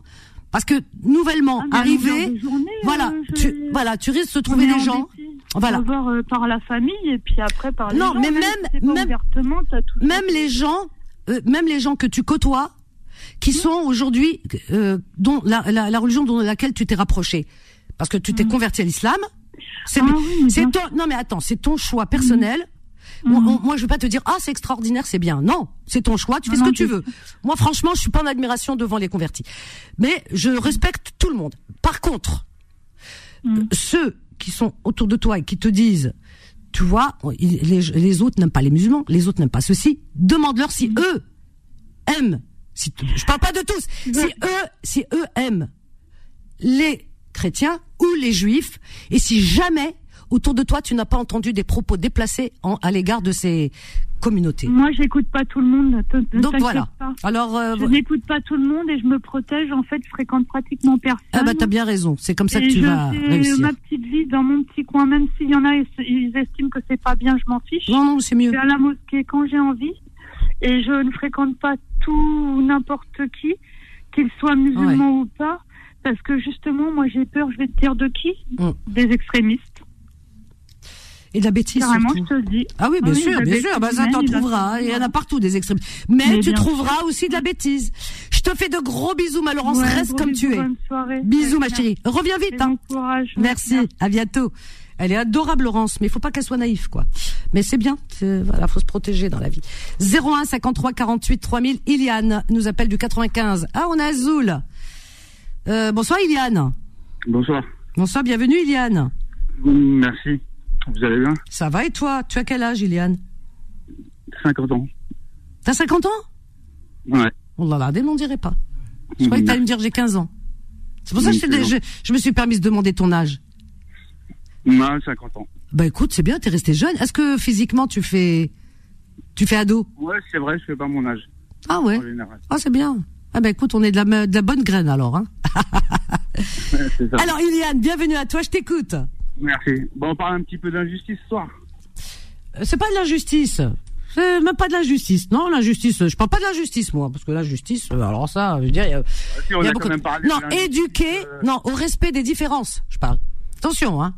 parce que nouvellement ah, arrivé, voilà, tu voilà, tu risques de trouver des gens. Voilà. D'abord euh, par la famille et puis après par les non, gens. mais même même, même les gens, même les gens que tu côtoies qui sont aujourd'hui euh, dont la, la, la, religion dans laquelle tu t'es rapproché parce que tu t'es mm. converti à l'islam. C'est ah ton non mais attends, c'est ton choix personnel. Mm. moi, je veux pas te dire ah c'est extraordinaire, c'est bien. Non, c'est ton choix, tu fais ce que tu veux. Moi, franchement, je suis pas en admiration devant les convertis, mais je respecte tout le monde. Par contre, mm. ceux qui sont autour de toi et qui te disent, tu vois, les, les autres n'aiment pas les musulmans, les autres n'aiment pas ceci. Demande-leur si eux aiment si, je parle pas de tous. Si eux, si eux aiment les chrétiens ou les juifs, et si jamais autour de toi tu n'as pas entendu des propos déplacés en, à l'égard de ces communautés. Moi, j'écoute pas tout le monde. Donc voilà. Alors, euh, je n'écoute pas tout le monde et je me protège. En fait, je fréquente pratiquement personne. Ah bah t'as bien raison. C'est comme ça que tu vas réussir. ma petite vie dans mon petit coin, même s'il y en a, ils estiment que c'est pas bien, je m'en fiche. Non non, c'est mieux. Je vais à la mosquée quand j'ai envie et je ne fréquente pas tout n'importe qui, qu'il soit musulman ou pas, parce que justement, moi j'ai peur, je vais te dire de qui? Mm. Des extrémistes. Et de la bêtise Carrément, je te le dis. Ah oui, bien sûr, bien sûr. Bah, ça t'en trouveras. Il y en a partout des extrémistes. Mais, tu trouveras aussi de la bêtise. Je te fais de gros bisous, ma Laurence. Reste comme tu es. Bisous, ma chérie. Reviens vite. Hein. Merci. À bientôt. Elle est adorable, Laurence, mais il faut pas qu'elle soit naïve, quoi. Mais c'est bien. Voilà, faut se protéger dans la vie. 01 53 48 3000. Iliane nous appelle du 95. Ah, on a Azul. Euh, bonsoir, Iliane. Bonsoir. Bonsoir, bienvenue, Iliane. Merci. Vous allez bien? Ça va et toi? Tu as quel âge, Iliane? 50 ans. T'as 50 ans? Ouais. Oh là là, on dirait pas. Je croyais que t'allais me dire j'ai 15 ans. C'est pour ça que je, je, me suis permis de demander ton âge. Non, 50 ans. Bah écoute, c'est bien, t'es resté jeune. Est-ce que physiquement tu fais tu fais ado? Ouais, c'est vrai, je fais pas mon âge. Ah ouais? Ah c'est bien. Ah bah écoute, on est de la, de la bonne graine alors. Hein [laughs] ça. Alors Iliane, bienvenue à toi, je t'écoute. Merci. Bon, on parle un petit peu d'injustice ce soir. Euh, c'est pas de l'injustice. C'est même pas de l'injustice. Non, l'injustice, je parle pas de l'injustice, moi, parce que l'injustice, euh, alors ça, je veux dire, il y a, ah, y a beaucoup. Non, éduquer, euh. non, au respect des différences, je parle. Attention, hein.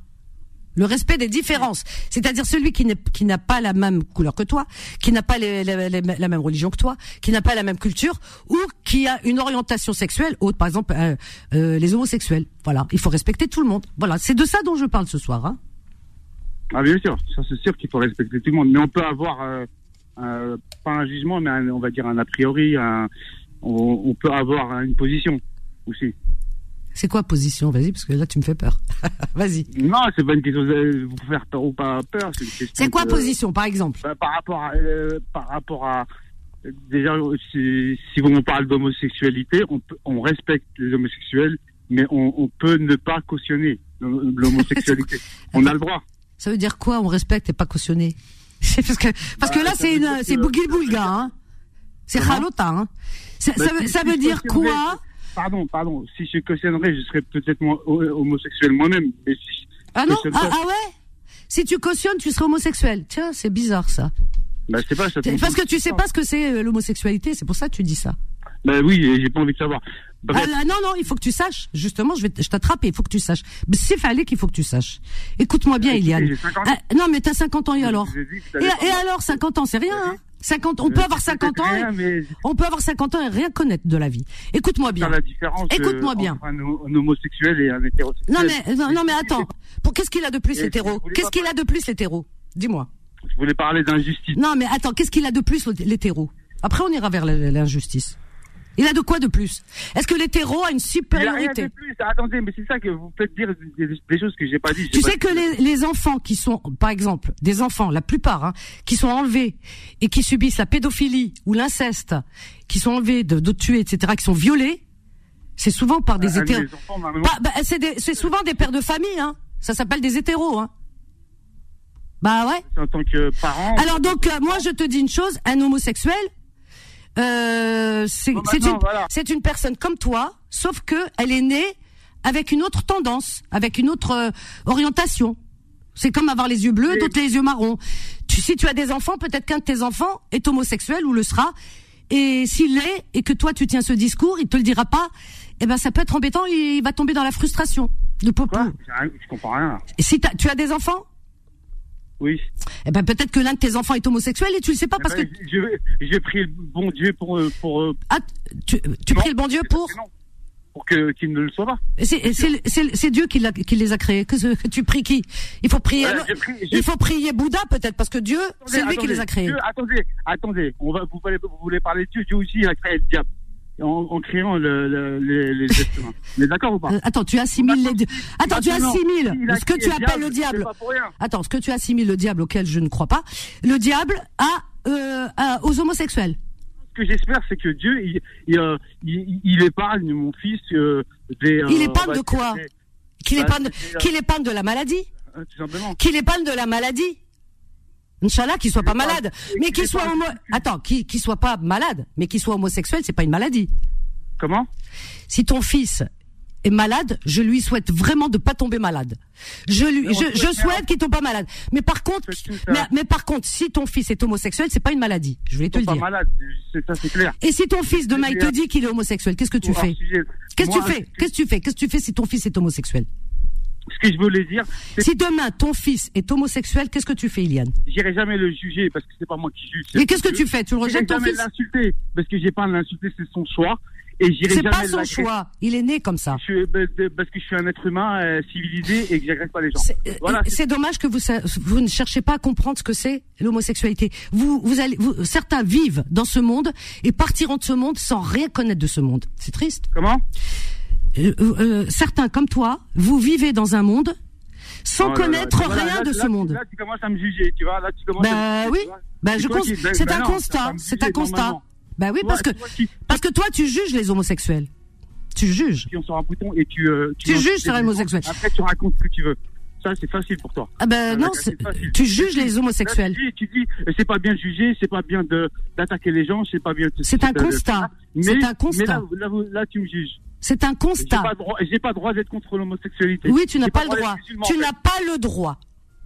Le respect des différences, c'est-à-dire celui qui n'a pas la même couleur que toi, qui n'a pas la même religion que toi, qui n'a pas la même culture, ou qui a une orientation sexuelle autre, par exemple euh, euh, les homosexuels. Voilà, il faut respecter tout le monde. Voilà, c'est de ça dont je parle ce soir. Hein. Ah bien sûr, ça c'est sûr qu'il faut respecter tout le monde, mais on peut avoir euh, pas un jugement, mais on va dire un a priori, on peut avoir une position aussi. C'est quoi position? Vas-y, parce que là, tu me fais peur. [laughs] Vas-y. Non, c'est pas une question de vous faire peur ou pas peur. C'est quoi position, par exemple? Bah, Par rapport à, euh, par rapport à déjà, si, si on parle d'homosexualité, on, on respecte les homosexuels, mais on, on peut ne pas cautionner l'homosexualité. [laughs] on a le droit. Ça veut dire quoi On respecte et pas cautionner? [laughs] Parce que parce que bah, là, c'est c'est boulga, hein. C'est halota, hein. Ça, bah, ça, ça veut dire quoi? Pardon, pardon, si je cautionnerais, je serais peut-être homosexuel moi-même. ah non ah, ah, ouais? Si tu cautionnes, tu serais homosexuel. Tiens, c'est bizarre ça. Bah, c'est pas, ça Parce que tu sais pas ce que c'est euh, l'homosexualité, c'est pour ça que tu dis ça. Bah oui, j'ai pas envie de savoir. Ah, non, non, il faut que tu saches. Justement, je vais, je t'attrape il faut que tu saches. C'est fallait qu'il faut que tu saches. Écoute-moi bien, Iliane. Ah, non, mais t'as 50 ans et alors et, alors, 50 ans, c'est rien, hein 50, on peut avoir 50 ans, et, on peut avoir 50 ans et rien connaître de la vie. Écoute-moi bien. Écoute-moi bien. Un, homosexuel et un hétérosexuel. Non mais non, mais attends. Pour qu'est-ce qu'il a de plus l'hétéro Qu'est-ce qu'il a de plus l'hétéro Dis-moi. Je voulais parler d'injustice. Non, mais attends, qu'est-ce qu'il a de plus l'hétéro Après, on ira vers l'injustice. Il a de quoi de plus Est-ce que l'hétéro a une supériorité Il a rien de plus. Attendez, mais c'est ça que vous faites dire des, choses que j'ai pas dit. Tu sais que les, les, enfants qui sont, par exemple, des enfants, la plupart, hein, qui sont enlevés et qui subissent la pédophilie ou l'inceste, qui sont enlevés, de, de tuer, etc., qui sont violés, c'est souvent par des ah, hétéros. Bah, c'est souvent des pères de famille, hein. Ça s'appelle des hétéros, hein. Bah ouais. En tant que parent. Alors donc, euh, moi, je te dis une chose, un homosexuel, euh, c'est une, une, personne comme toi, sauf que elle est née avec une autre tendance, avec une autre euh, orientation. C'est comme avoir les yeux bleus, d'autres les yeux marrons. Tu, si tu as des enfants, peut-être qu'un de tes enfants est homosexuel ou le sera. Et s'il l'est, et que toi tu tiens ce discours, il te le dira pas, eh ben ça peut être embêtant, il, va tomber dans la frustration. De Je comprends rien. Et si tu as des enfants? Oui. Eh ben peut-être que l'un de tes enfants est homosexuel et tu le sais pas parce eh ben, que. J'ai pris le bon Dieu pour euh, pour. Euh, ah, tu, tu pries le bon Dieu pour? Pour que qu'il ne le soit pas. C'est Dieu qui, qui les a créés. Que, que tu pries qui? Il faut prier. il faut prier Bouddha peut-être parce que Dieu, c'est lui qui les a créés. attendez, attendez. On va vous voulez, vous voulez parler de Dieu. Dieu aussi il a créé le diable en, créant le, le, les, les êtres humains. [laughs] Mais d'accord ou pas euh, Attends, tu assimiles les Attends, tu assimiles ce que tu appelles le diable. Attends, ce que tu assimiles le diable auquel je ne crois pas, le diable à, euh, aux homosexuels. Ce que j'espère, c'est que Dieu, il, il, euh, il, épargne mon fils euh, des. il épargne de quoi Qu'il épargne, qu'il épargne de la maladie Qu'il épargne de la maladie Inch'Allah, qu'il soit pas malade, mais qu'il soit homo... attends, qu'il qu soit pas malade, mais qu'il soit homosexuel, c'est pas une maladie. Comment? Si ton fils est malade, je lui souhaite vraiment de pas tomber malade. Je lui, je, je souhaite qu'il tombe pas malade. Mais par contre, mais, mais, par contre, si ton fils est homosexuel, c'est pas une maladie. Je voulais te le dire. malade, ça clair. Et si ton fils demain il te dit qu'il est homosexuel, qu'est-ce que tu fais? Qu'est-ce que tu fais? Qu'est-ce que tu fais? Qu'est-ce que tu fais si ton fils est homosexuel? Ce que je voulais dire. Si demain ton fils est homosexuel, qu'est-ce que tu fais, Iliane J'irai jamais le juger parce que c'est pas moi qui juge. Mais qu'est-ce que tu fais? Tu le rejettes ton jamais l'insulter parce que j'ai pas à l'insulter, c'est son choix. Et j'irai jamais. C'est pas son choix. Il est né comme ça. Je, ben, parce que je suis un être humain euh, civilisé et que j'agresse pas les gens. C'est voilà, dommage que vous vous ne cherchez pas à comprendre ce que c'est l'homosexualité. Vous vous allez vous, certains vivent dans ce monde et partiront de ce monde sans rien connaître de ce monde. C'est triste. Comment? Euh, euh, certains comme toi, vous vivez dans un monde sans oh connaître rien de ce monde. Là, tu commences à me juger, tu vois. Là, tu commences bah, oui. Bah, je c'est un constat. C'est un constat. Bah oui, parce que, parce que toi, tu juges les homosexuels. Tu juges. Tu sur un bouton et tu, euh, tu, juges sur les homosexuels. Après, tu racontes ce que tu veux. Ça, c'est facile pour toi. Ah ben non, tu juges les homosexuels. tu dis, c'est pas bien de juger, c'est pas bien de d'attaquer les gens, c'est pas bien. C'est un constat. C'est un constat. Mais là, là, tu me juges. C'est un constat. J'ai pas, droit d'être contre l'homosexualité. Oui, tu n'as pas, le droit. Tu n'as pas le droit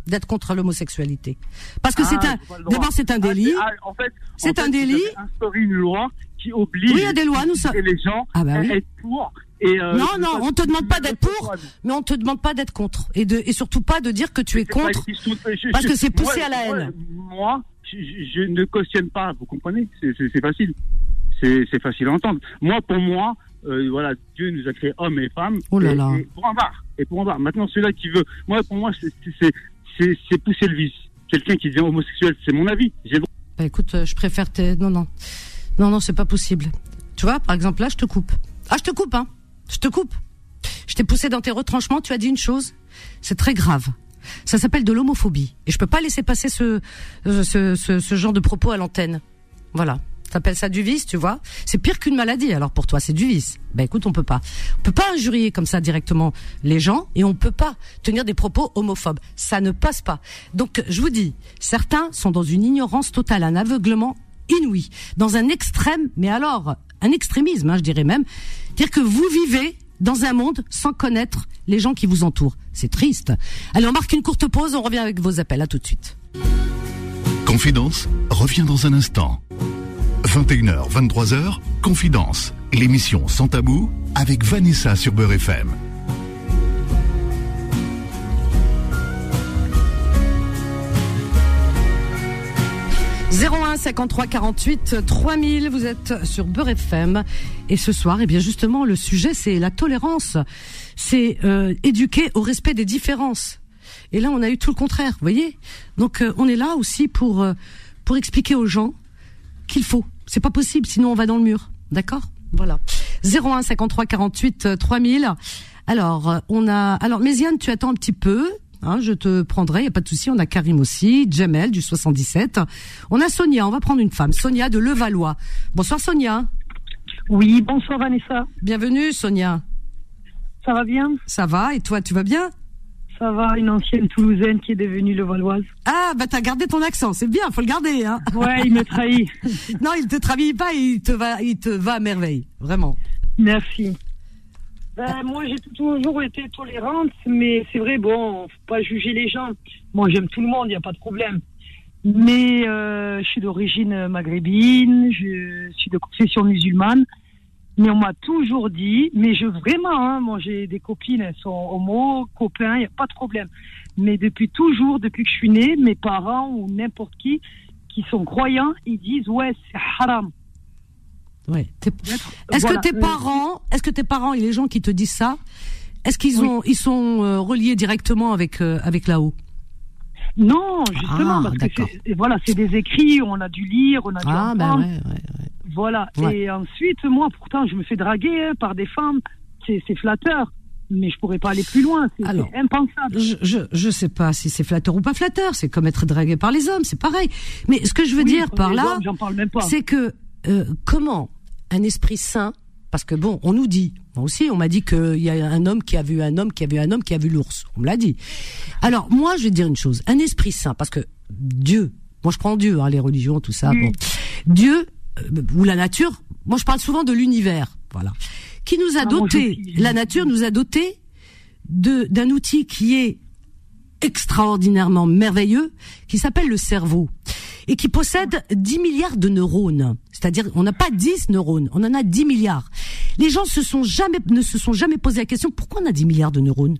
d'être contre l'homosexualité. Parce que c'est ah, un, d'abord c'est un délit. Ah, en fait, c'est un délit. Instaurer une loi qui oblige oui, il y a des lois, nous les gens ah bah oui. être pour. Et euh, non, non, on te demande pas d'être pour, mais on te demande pas d'être contre, et de, et surtout pas de dire que tu es contre, parce que c'est poussé à la haine. Moi, je, ne cautionne pas, vous comprenez C'est facile, c'est facile à entendre. Moi, pour moi, euh, voilà, Dieu nous a créé hommes et femmes. Oh là là. Et, pour en voir. Et pour en voir. Maintenant, celui-là qui veut, moi, pour moi, c'est pousser le vice. Quelqu'un qui dit homosexuel, c'est mon avis. Bah, écoute, euh, je préfère tes... Non, non. Non, non, c'est pas possible. Tu vois, par exemple, là, je te coupe. Ah, je te coupe, hein. Je te coupe. Je t'ai poussé dans tes retranchements, tu as dit une chose. C'est très grave. Ça s'appelle de l'homophobie. Et je peux pas laisser passer ce, ce, ce, ce genre de propos à l'antenne. Voilà. T'appelles ça du vice, tu vois C'est pire qu'une maladie. Alors pour toi, c'est du vice. Ben écoute, on peut pas. On peut pas injurier comme ça directement les gens et on peut pas tenir des propos homophobes. Ça ne passe pas. Donc je vous dis, certains sont dans une ignorance totale, un aveuglement inouï, dans un extrême, mais alors un extrémisme, hein, je dirais même, dire que vous vivez dans un monde sans connaître les gens qui vous entourent. C'est triste. Allez, on marque une courte pause, on revient avec vos appels. À tout de suite. Confidence revient dans un instant. 21h, 23h, Confidence, l'émission Sans Tabou avec Vanessa sur Beurre FM. 01 53 48 3000, vous êtes sur Beurre FM et ce soir, eh bien justement, le sujet c'est la tolérance, c'est euh, éduquer au respect des différences. Et là, on a eu tout le contraire, vous voyez? Donc, euh, on est là aussi pour euh, pour expliquer aux gens qu'il faut. C'est pas possible, sinon on va dans le mur. D'accord? Voilà. 01 53 48 3000. Alors, euh, on a. Alors, Méziane, tu attends un petit peu. Hein, je te prendrai, y a pas de souci. On a Karim aussi, Jamel du 77. On a Sonia. On va prendre une femme. Sonia de Levallois. Bonsoir Sonia. Oui, bonsoir Vanessa. Bienvenue Sonia. Ça va bien? Ça va. Et toi, tu vas bien? Ça va. Une ancienne Toulousaine qui est devenue Levalloise. Ah, bah t'as gardé ton accent. C'est bien. Faut le garder. Hein. Ouais, il me trahit. [laughs] non, il te trahit pas. Il te va, il te va à merveille. Vraiment. Merci. Ben, moi, j'ai toujours été tolérante, mais c'est vrai, bon, faut pas juger les gens. Moi, j'aime tout le monde, il n'y a pas de problème. Mais euh, je suis d'origine maghrébine, je suis de confession musulmane. Mais on m'a toujours dit, mais je vraiment, hein, moi j'ai des copines, elles sont homo, copains, il n'y a pas de problème. Mais depuis toujours, depuis que je suis née, mes parents ou n'importe qui qui sont croyants, ils disent ouais c'est haram. Ouais. Est-ce que tes parents, est-ce que tes parents et les gens qui te disent ça, est-ce qu'ils ont, ils sont euh, reliés directement avec euh, avec là-haut? Non, justement, ah, parce que voilà, c'est des écrits, on a dû lire, on a dû ah, ben ouais, ouais, Voilà. Et ensuite, moi, pourtant, je me fais draguer hein, par des femmes. C'est flatteur mais je pourrais pas aller plus loin. C'est impensable. Je, je, je sais pas si c'est flatteur ou pas flatteur. C'est comme être dragué par les hommes, c'est pareil. Mais ce que je veux dire par là, c'est que euh, comment un esprit sain, parce que bon, on nous dit, moi aussi, on m'a dit qu'il y a un homme qui a vu un homme qui a vu un homme qui a vu l'ours. On me l'a dit. Alors moi, je vais dire une chose, un esprit sain, parce que Dieu, moi je prends Dieu, hein, les religions, tout ça. Bon, Dieu ou la nature. Moi, je parle souvent de l'univers, voilà, qui nous a ah, doté, la nature nous a doté de d'un outil qui est extraordinairement merveilleux, qui s'appelle le cerveau et qui possède 10 milliards de neurones. C'est-à-dire, on n'a pas 10 neurones, on en a 10 milliards. Les gens se sont jamais, ne se sont jamais posé la question, pourquoi on a 10 milliards de neurones?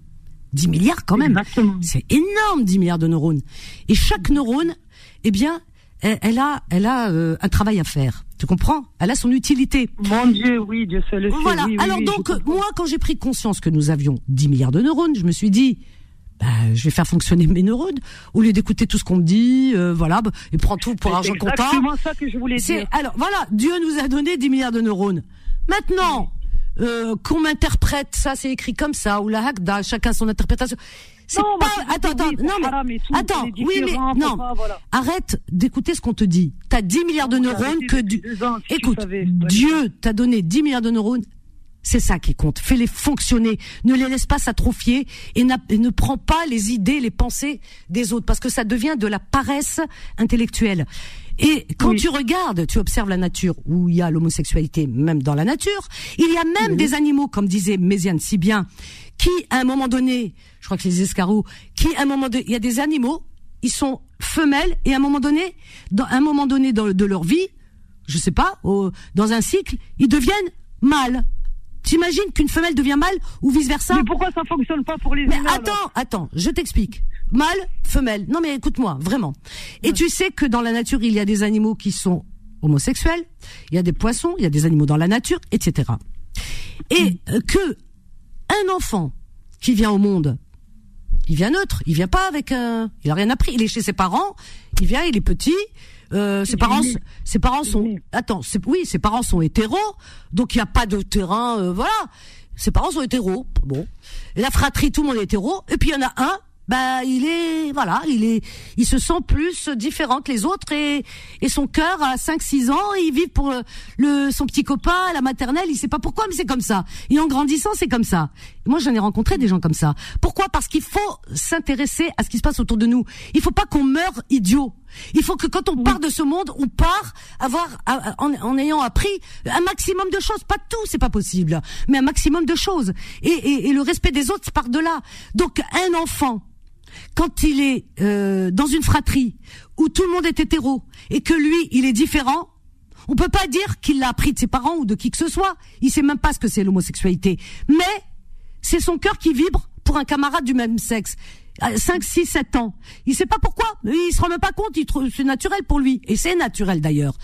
10 milliards quand même. C'est énorme, 10 milliards de neurones. Et chaque neurone, eh bien, elle, a, elle a euh, un travail à faire. Tu comprends? Elle a son utilité. Mon Dieu, oui, Dieu seul le sait. Voilà. Alors donc, moi, quand j'ai pris conscience que nous avions 10 milliards de neurones, je me suis dit, bah, je vais faire fonctionner [laughs] mes neurones au lieu d'écouter tout ce qu'on me dit, euh, voilà, bah, et prends tout pour argent comptant. C'est exactement ça que je voulais dire. Alors voilà, Dieu nous a donné 10 milliards de neurones. Maintenant, euh, qu'on m'interprète, ça c'est écrit comme ça, ou la hakda, chacun son interprétation. C'est pas, attends, attends, non mais, attends, oui mais, non, arrête d'écouter ce qu'on te dit. T'as 10 milliards de neurones que du, écoute, Dieu t'a donné 10 milliards de neurones, c'est ça qui compte. Fais-les fonctionner. Ne les laisse pas s'atrophier et, ne prends pas les idées, les pensées des autres parce que ça devient de la paresse intellectuelle. Et quand tu regardes, tu observes la nature où il y a l'homosexualité, même dans la nature, il y a même des animaux, comme disait Méziane si bien, qui à un moment donné, je crois que les escargots, qui à un moment donné, il y a des animaux, ils sont femelles et à un moment donné, dans un moment donné de leur vie, je sais pas, dans un cycle, ils deviennent mâles. T'imagines qu'une femelle devient mâle ou vice versa Mais pourquoi ça fonctionne pas pour les Mais attends, attends, je t'explique. Mâle, femelle. Non mais écoute-moi, vraiment. Et tu sais que dans la nature, il y a des animaux qui sont homosexuels, il y a des poissons, il y a des animaux dans la nature, etc. Et mm. euh, que un enfant qui vient au monde, il vient neutre, il vient pas avec un, il a rien appris, il est chez ses parents, il vient, il est petit, euh, ses parents, ses parents sont, attends, oui, ses parents sont hétéros, donc il n'y a pas de terrain, euh, voilà. Ses parents sont hétéros, bon. Et la fratrie, tout le monde est hétéro, et puis il y en a un bah il est voilà, il est il se sent plus différent que les autres et et son cœur à 5 6 ans, il vit pour le, son petit copain à la maternelle, il sait pas pourquoi mais c'est comme ça. Et en grandissant, c'est comme ça. Moi, j'en ai rencontré des gens comme ça. Pourquoi? Parce qu'il faut s'intéresser à ce qui se passe autour de nous. Il faut pas qu'on meure idiot. Il faut que quand on part de ce monde, on part avoir en, en, ayant appris un maximum de choses, pas tout, c'est pas possible, mais un maximum de choses. Et, et, et le respect des autres part de là. Donc un enfant quand il est euh, dans une fratrie où tout le monde est hétéro et que lui, il est différent, on peut pas dire qu'il l'a appris de ses parents ou de qui que ce soit. Il sait même pas ce que c'est l'homosexualité. Mais c'est son cœur qui vibre pour un camarade du même sexe. 5, 6, 7 ans. Il sait pas pourquoi. Il se rend même pas compte. C'est naturel pour lui. Et c'est naturel d'ailleurs.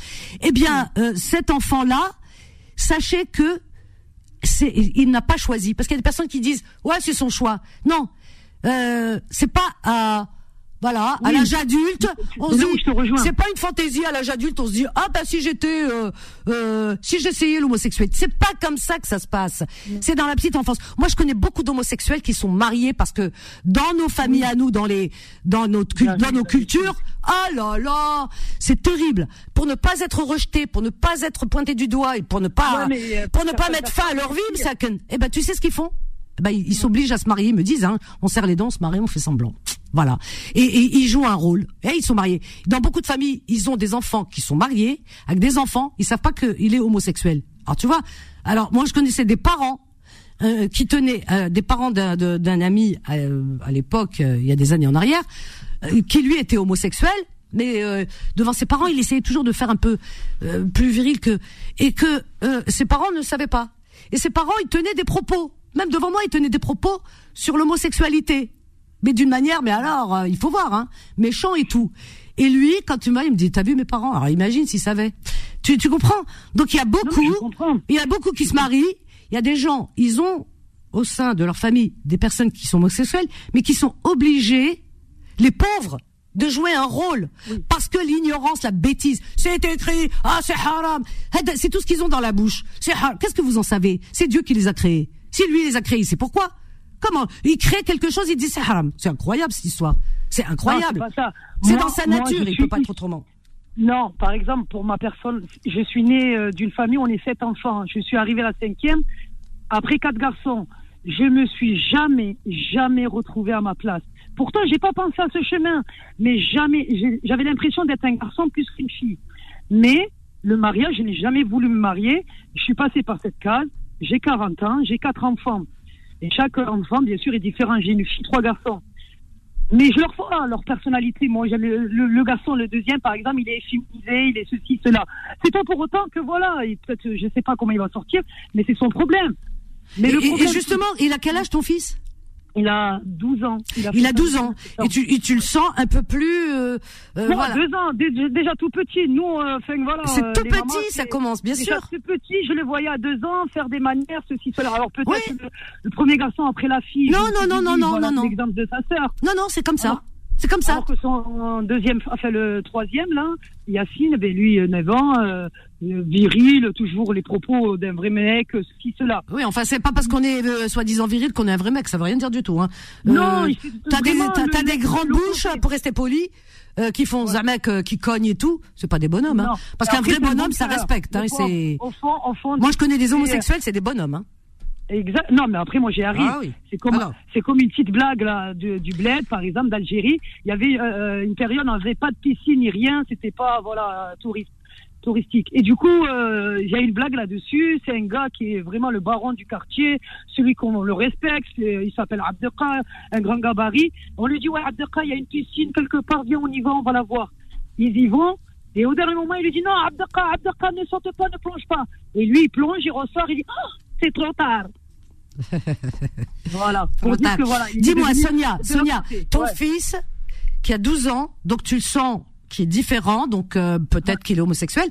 Eh bien, euh, cet enfant-là, sachez que c'est, il n'a pas choisi. Parce qu'il y a des personnes qui disent, ouais, c'est son choix. Non euh, c'est pas à voilà, à l'âge adulte, on se dit, c'est pas une fantaisie à l'âge adulte, on se dit ah bah si j'étais, euh, euh, si j'essayais l'homosexualité, c'est pas comme ça que ça se passe. C'est dans la petite enfance. Moi, je connais beaucoup d'homosexuels qui sont mariés parce que dans nos familles à nous, dans les, dans notre, dans nos cultures, ah là là, c'est terrible. Pour ne pas être rejeté, pour ne pas être pointé du doigt et pour ne pas, euh, pour ne pas mettre fin à leur vie, ça, eh ben tu sais ce qu'ils font? Eh ben, ils s'obligent à se marier, ils me disent, hein, on serre les dents, on se marie, on fait semblant. Voilà. Et, et, ils jouent un rôle. Et ils sont mariés. Dans beaucoup de familles, ils ont des enfants qui sont mariés avec des enfants. Ils savent pas qu'il est homosexuel. Alors tu vois. Alors moi, je connaissais des parents euh, qui tenaient euh, des parents d'un ami euh, à l'époque, il y a des années en arrière, qui lui était homosexuel. Mais devant ses parents, il essayait toujours de faire un peu plus viril que et que ses parents ne savaient pas. Et ses parents, ils tenaient des propos. Même devant moi, ils tenaient des propos sur l'homosexualité mais d'une manière, mais alors, euh, il faut voir, hein, méchant et tout. Et lui, quand tu m'as, il me dit, t'as vu mes parents? Alors imagine s'il savait. Tu, tu comprends? Donc il y a beaucoup, il y a beaucoup qui se marient. Il y a des gens, ils ont au sein de leur famille des personnes qui sont homosexuelles, mais qui sont obligés, les pauvres, de jouer un rôle parce que l'ignorance, la bêtise, c'est écrit, ah c'est haram, c'est tout ce qu'ils ont dans la bouche. C'est Qu'est-ce que vous en savez? C'est Dieu qui les a créés. Si lui les a créés, c'est pourquoi Comment Il crée quelque chose, il dit c'est haram. C'est incroyable cette histoire. C'est incroyable. C'est dans sa nature, il peut pas être autrement. Non, par exemple, pour ma personne, je suis née euh, d'une famille où on est sept enfants. Je suis arrivée à la cinquième, après quatre garçons. Je me suis jamais, jamais retrouvée à ma place. Pourtant, j'ai pas pensé à ce chemin, mais jamais. J'avais l'impression d'être un garçon plus qu'une fille. Mais le mariage, je n'ai jamais voulu me marier. Je suis passée par cette case. J'ai 40 ans, j'ai quatre enfants. Et chaque enfant, bien sûr, est différent. J'ai une fille, trois garçons. Mais je leur vois leur personnalité. Moi, le, le, garçon, le deuxième, par exemple, il est féminisé, il est ceci, cela. C'est pas pour autant que voilà, peut-être, je sais pas comment il va sortir, mais c'est son problème. Mais et justement, il a quel âge ton fils? Il a 12 ans. Il a, 12 ans. Et tu, et tu le sens un peu plus. Euh, euh non, voilà. deux ans, déjà, tout petit. Nous, euh, voilà. C'est tout petit, ça commence, bien sûr. C'est petit, je le voyais à deux ans faire des manières, ceci, cela. Alors peut-être le, premier garçon après la fille. Non, non, non, non, non, non, non. L'exemple de sa sœur. Non, non, c'est comme ça. C'est comme ça. Alors que son deuxième, enfin le troisième là, Yacine, ben lui 9 ans, euh, viril, toujours les propos d'un vrai mec, ceci, cela. Oui, enfin c'est pas parce qu'on est euh, soi-disant viril qu'on est un vrai mec, ça veut rien dire du tout. Hein. Non, euh, t'as des, t'as, des grandes bouches pour rester poli. Euh, qui font un mec qui cogne et tout, c'est pas des bonhommes. Hein. Parce qu'un vrai bonhomme, ça respecte. Hein, c'est. Moi, je connais des homosexuels, c'est des bonhommes. Hein. Exact. Non, mais après, moi, j'ai arrivé. Ah c'est comme, c'est comme une petite blague là du, du bled, par exemple, d'Algérie. Il y avait euh, une période, on n'avait pas de piscine ni rien. C'était pas, voilà, touriste, touristique. Et du coup, euh, il y a une blague là-dessus. C'est un gars qui est vraiment le baron du quartier, celui qu'on le respecte. Il s'appelle Abdelka, un grand gabarit. On lui dit, ouais, Abdelka, il y a une piscine quelque part. Viens, on y va, on va la voir. Ils y vont. Et au dernier moment, il lui dit, non, Abdelka, Abdelka, ne saute pas, ne plonge pas. Et lui, il plonge, il ressort, il dit, oh, c'est trop tard. [laughs] voilà. Dis-moi, Sonia, Sonia, ton fils qui a 12 ans, donc tu le sens qui est différent, donc euh, peut-être qu'il est homosexuel.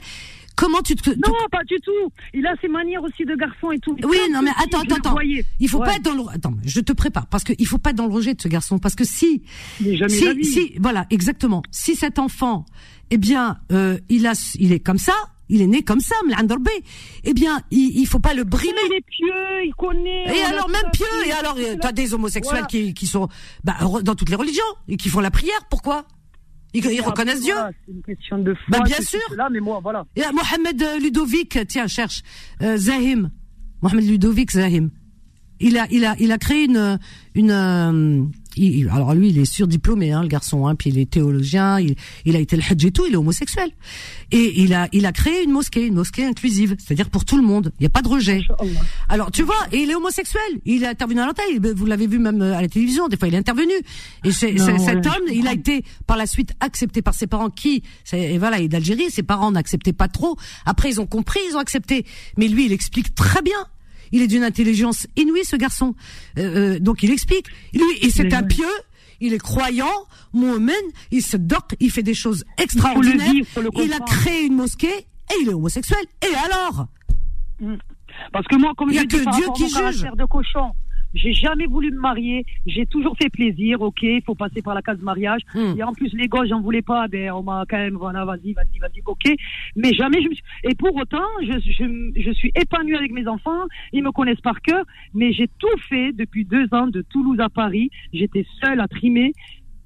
Comment tu te Non, pas du tout. Il a ses manières aussi de garçon et tout. Oui, non mais attends, attends, attends. Il faut pas être dans le attends, je te prépare parce qu'il faut pas être dans le rejet de ce garçon parce que si si, si voilà, exactement. Si cet enfant eh bien euh, il a il est comme ça, il est né comme ça, Mlandorbe. Eh bien, il, il faut pas le brimer. Il est pieux, il connaît. Et alors même pieux. Et alors, t'as des homosexuels qui, qui sont bah, dans toutes les religions et qui font la prière. Pourquoi? Ils, ils reconnaissent Dieu. c'est une question de foi. Bah, bien sûr. Là, mais moi, voilà. Et Mohamed Ludovic, tiens, cherche euh, Zahim. Mohamed Ludovic Zahim. Il a, il a, il a créé une, une, euh, alors lui, il est surdiplômé, hein, le garçon, hein, puis il est théologien, il, il a été le hajj et tout, il est homosexuel. Et il a, il a créé une mosquée, une mosquée inclusive, c'est-à-dire pour tout le monde. Il n'y a pas de rejet. Alors tu vois, et il est homosexuel. Il est intervenu à l'antenne, vous l'avez vu même euh, à la télévision, des fois il est intervenu. Et c'est, cet homme, il a été par la suite accepté par ses parents qui, et voilà, il est d'Algérie, ses parents n'acceptaient pas trop. Après ils ont compris, ils ont accepté. Mais lui, il explique très bien il est d'une intelligence inouïe, ce garçon. Euh, euh, donc il explique. Lui, et c'est un pieux. Il est croyant, mu'min, il se doc, il fait des choses extraordinaires. il a créé une mosquée et il est homosexuel. Et alors? Mm. Parce que moi, comme il y a que Dieu qui juge. de cochon, J'ai jamais voulu me marier. J'ai toujours fait plaisir. Ok, il faut passer par la case mariage. Hmm. Et en plus, les gosses, j'en voulais pas. Ben, on m'a quand même, voilà, vas-y, vas-y, vas-y, ok. Mais jamais je me suis... Et pour autant, je, je, je suis épanouie avec mes enfants. Ils me connaissent par cœur. Mais j'ai tout fait depuis deux ans, de Toulouse à Paris. J'étais seule à trimer.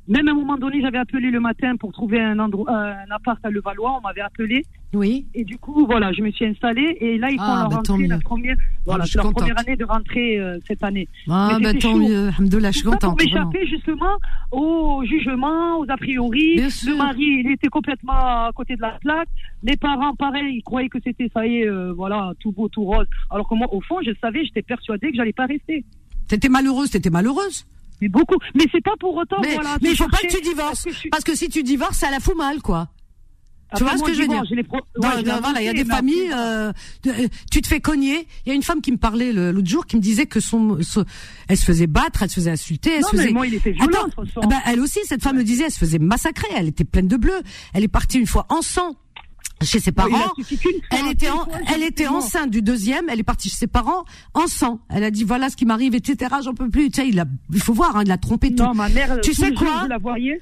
Même à un moment donné, j'avais appelé le matin pour trouver un endroit, euh, un appart à Levallois. On m'avait appelé. Oui. Et du coup, voilà, je me suis installée. Et là, ils font Ah, leur bah, rentrée, la première, voilà, suis c'est leur contente. première année de rentrée euh, cette année. Ah, Mais bah, tant chaud. mieux. Alhamdoulilah, je suis pour contente. vraiment. m'échapper justement au jugement, aux a priori. Bien sûr. Le mari, il était complètement à côté de la plaque. Les parents, pareil, ils croyaient que c'était, ça y est, euh, voilà, tout beau, tout rose. Alors que moi, au fond, je savais, j'étais persuadée que j'allais pas rester. T'étais malheureuse, t'étais malheureuse. Mais beaucoup. Mais c'est pas pour autant, Mais, voilà. mais il faut pas que tu divorces. parce que Parce que si tu divorces, ça la fout mal, quoi. Tu vois ce que je veux dire voilà, il y a des mais familles, euh, euh, tu te fais cogner. Il y a une femme qui me parlait l'autre jour, qui me disait que son, son- elle se faisait battre, elle se faisait insulter, elle Non, se mais faisait. moi, il était violent, Attends, ah bah, elle aussi, cette femme me disait, elle se faisait massacrer, elle était pleine de bleu. Elle est partie une fois en sang chez ses parents. Elle était, qu'une en- elle était enceinte du deuxième, elle est partie chez ses parents en sang. Elle a dit voilà ce qui m'arrive, etc. J'en peux plus. Tu sais, il a, il faut voir, hein, il a trompé tout. Non, ma mère, Tu sais quoi la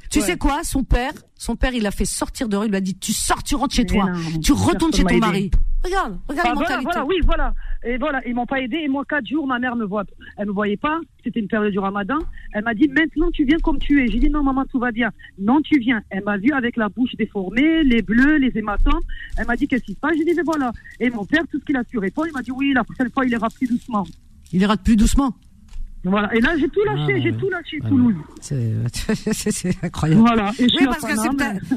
Tu Ouais. sais quoi? Son père, son père, il l'a fait sortir de rue. Il lui a dit tu sors, tu rentres chez Mais toi, non, tu retournes chez ton m'a mari. Regarde, regarde Ah, la voilà, oui, voilà. Et voilà, ils m'ont pas aidé. Et moi, quatre jours, ma mère me voit. Elle me voyait pas. C'était une période du ramadan. Elle m'a dit, maintenant, tu viens comme tu es. J'ai dit, non, maman, tout va bien. Non, tu viens. Elle m'a vu avec la bouche déformée, les bleus, les hématomes. Elle m'a dit, qu'est-ce qui se passe? J'ai dit, mais voilà. Et mon père, tout ce qu'il a su répondre, il m'a dit, oui, la prochaine fois, il ira plus doucement. Il ira plus doucement. Voilà. Et là, j'ai tout lâché. Ah, j'ai ouais. tout lâché, Ah, Toulouse. [laughs] C'est c'est- incroyable. Voilà. Et Oui, parce que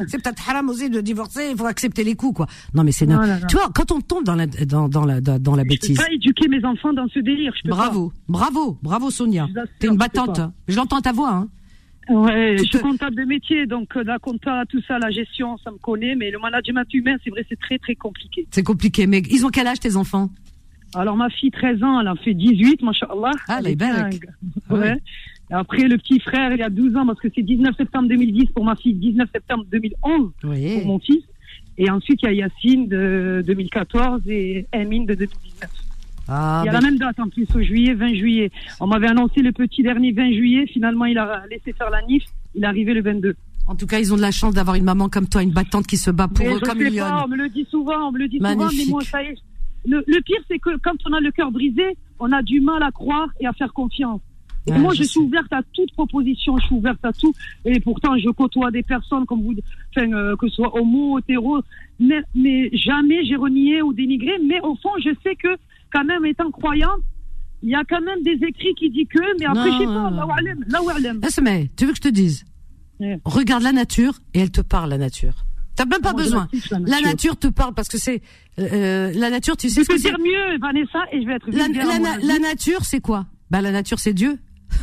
c'est peut-être haram aussi de divorcer. Il faut accepter les coups, quoi. Non, mais c'est non. Tu vois, quand on tombe dans la dans, dans la dans, la Je peux bêtise. pas éduquer mes enfants dans ce délire. Je peux Bravo, bravo, bravo Sonia. T'es une battante. Je l'entends ta voix. Hein. Ouais, Tu je suis te- comptable de métier, donc euh, la compta, tout ça, la gestion, ça me connaît. Mais le management humain, c'est vrai, c'est très, très compliqué. C'est compliqué. Mais ils ont quel âge tes enfants? Alors ma fille, 13 ans, elle a fait 18, machallah. Ah, Elle est dingue. Ah ouais. Après, le petit frère, il a 12 ans, parce que c'est 19 septembre 2010 pour ma fille, 19 septembre 2011 Oui. pour mon fils. Et ensuite, il y a Yacine de 2014 et Emine de 2019. Ah, il y a ben, la même date en plus, au juillet, 20 juillet. On m'avait annoncé le petit dernier 20 juillet, finalement, il a laissé faire la NIF, il est arrivé le 22. en tout cas, ils ont de la chance d'avoir une maman comme toi, une battante qui se bat pour Mais eux je comme sais pas, on me le dit souvent, on me le dit souvent, mais moi, ça y est. Le, le pire, c'est que quand on a le cœur brisé, on a du mal à croire et à faire confiance. Et moi, je je, suis ouverte à toute proposition, je suis ouverte à tout. Et pourtant, je côtoie des personnes comme vous, enfin, euh, que ce soit homo, hétéro, mais, mais jamais j'ai renié ou dénigré. Mais au fond, je sais que, quand même, étant croyante, il y a quand même des écrits qui disent que, mais après, Non, je sais pas, là où elle aime, là où elle aime. Laisse, mais tu veux que je te dise Ouais. Regarde la nature et elle te parle, la nature. T'as même pas besoin. la nature. te parle parce que c'est euh, la nature. Tu sais Je ce que c'est dire mieux, Vanessa, et je vais être la, la- dis. nature, c'est quoi? Bah la nature, c'est Dieu. [laughs]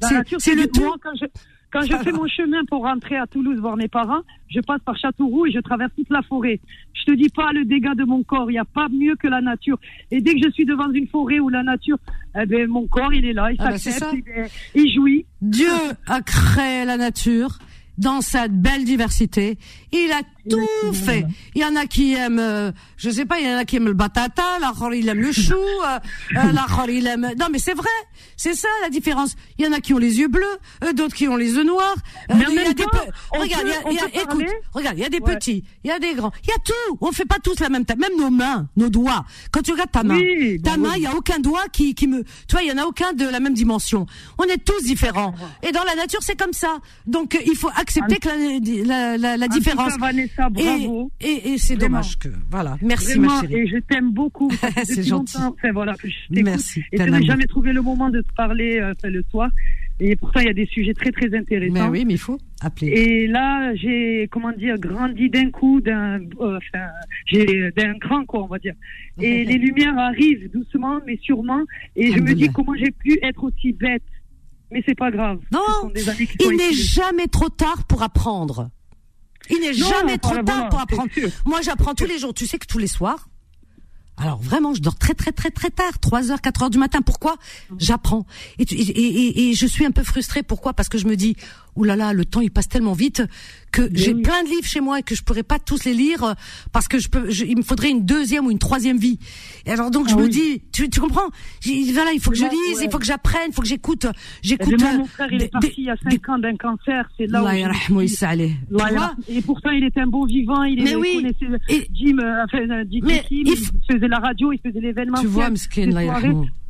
La c'est nature, c'est le tout. Moi, quand je, quand je fais mon chemin pour rentrer à Toulouse voir mes parents, je passe par Châteauroux et je traverse toute la forêt. Je te dis pas le dégât de mon corps, il n'y a pas mieux que la nature. Et dès que je suis devant une forêt ou la nature, eh ben, mon corps, il est là, il Ah bah, s'accepte, il jouit. Dieu a créé la nature dans sa belle diversité. Il a tout fait. Il y en a qui aiment, euh, je sais pas, il y en a qui aiment le batata, l'autre il aime le chou, [laughs] euh, euh, l'autre il aime. Non mais c'est vrai, c'est ça la différence. Il y en a qui ont les yeux bleus, euh, d'autres qui ont les yeux noirs. Euh, Mais en il y a des temps, pe- on regarde, peut- il y a- on il y a- peut écoute, parler. regarde, il y a des Ouais. petits, il y a des grands, il y a tout. On fait pas tous la même taille, même nos mains, nos doigts. Quand tu regardes ta main, Oui, ta bah main, oui. il y a aucun doigt qui qui me, tu vois, il y en a aucun de la même dimension. On est tous différents. Et dans la nature, c'est comme ça. Donc euh, il faut accepter que la, la, la, la En tout différence. cas, Vanessa, bravo. Et, et, et c'est dommage que voilà. Merci Vraiment, ma chérie. et je t'aime beaucoup. [laughs] C'est gentil. Enfin, voilà, je. Merci. Et n'as amour. jamais trouvé le moment de te parler euh, le soir. Et pourtant, il y a des sujets très, très intéressants. Mais oui, mais il faut appeler. Et là, j'ai, comment dire, grandi d'un coup, d'un, euh, j'ai, d'un cran, quoi, on va dire. Et [laughs] les lumières arrivent doucement, mais sûrement. Et je me dis comment j'ai pu être aussi bête. Mais c'est pas grave. Non, Il n'est jamais trop tard pour apprendre. Il n'est jamais trop voilà, tard pour apprendre. Moi, j'apprends tous les jours. Tu sais que tous les soirs, alors vraiment, je dors très très très très tard, 3 heures, 4 heures du matin. Pourquoi? J'apprends. Et, tu- et, et, et je suis un peu frustrée. Pourquoi? Parce que je me dis, Ouh là là, le temps il passe tellement vite que j'ai plein de livres chez moi et que je pourrais pas tous les lire euh, parce que je peux, il me faudrait une deuxième ou une troisième vie. Et alors donc je ah me dis, tu, tu comprends? Voilà, il faut que je lise, il faut que j'apprenne, il faut que j'écoute. J'écoute. Mon frère, il est parti il y a cinq ans d'un cancer. C'est là où. et pourtant, il était un bon vivant. Il mais oui. Et... Jim, euh, enfin, euh, Jim mais il, faisait la radio, il faisait l'événement. Tu vois,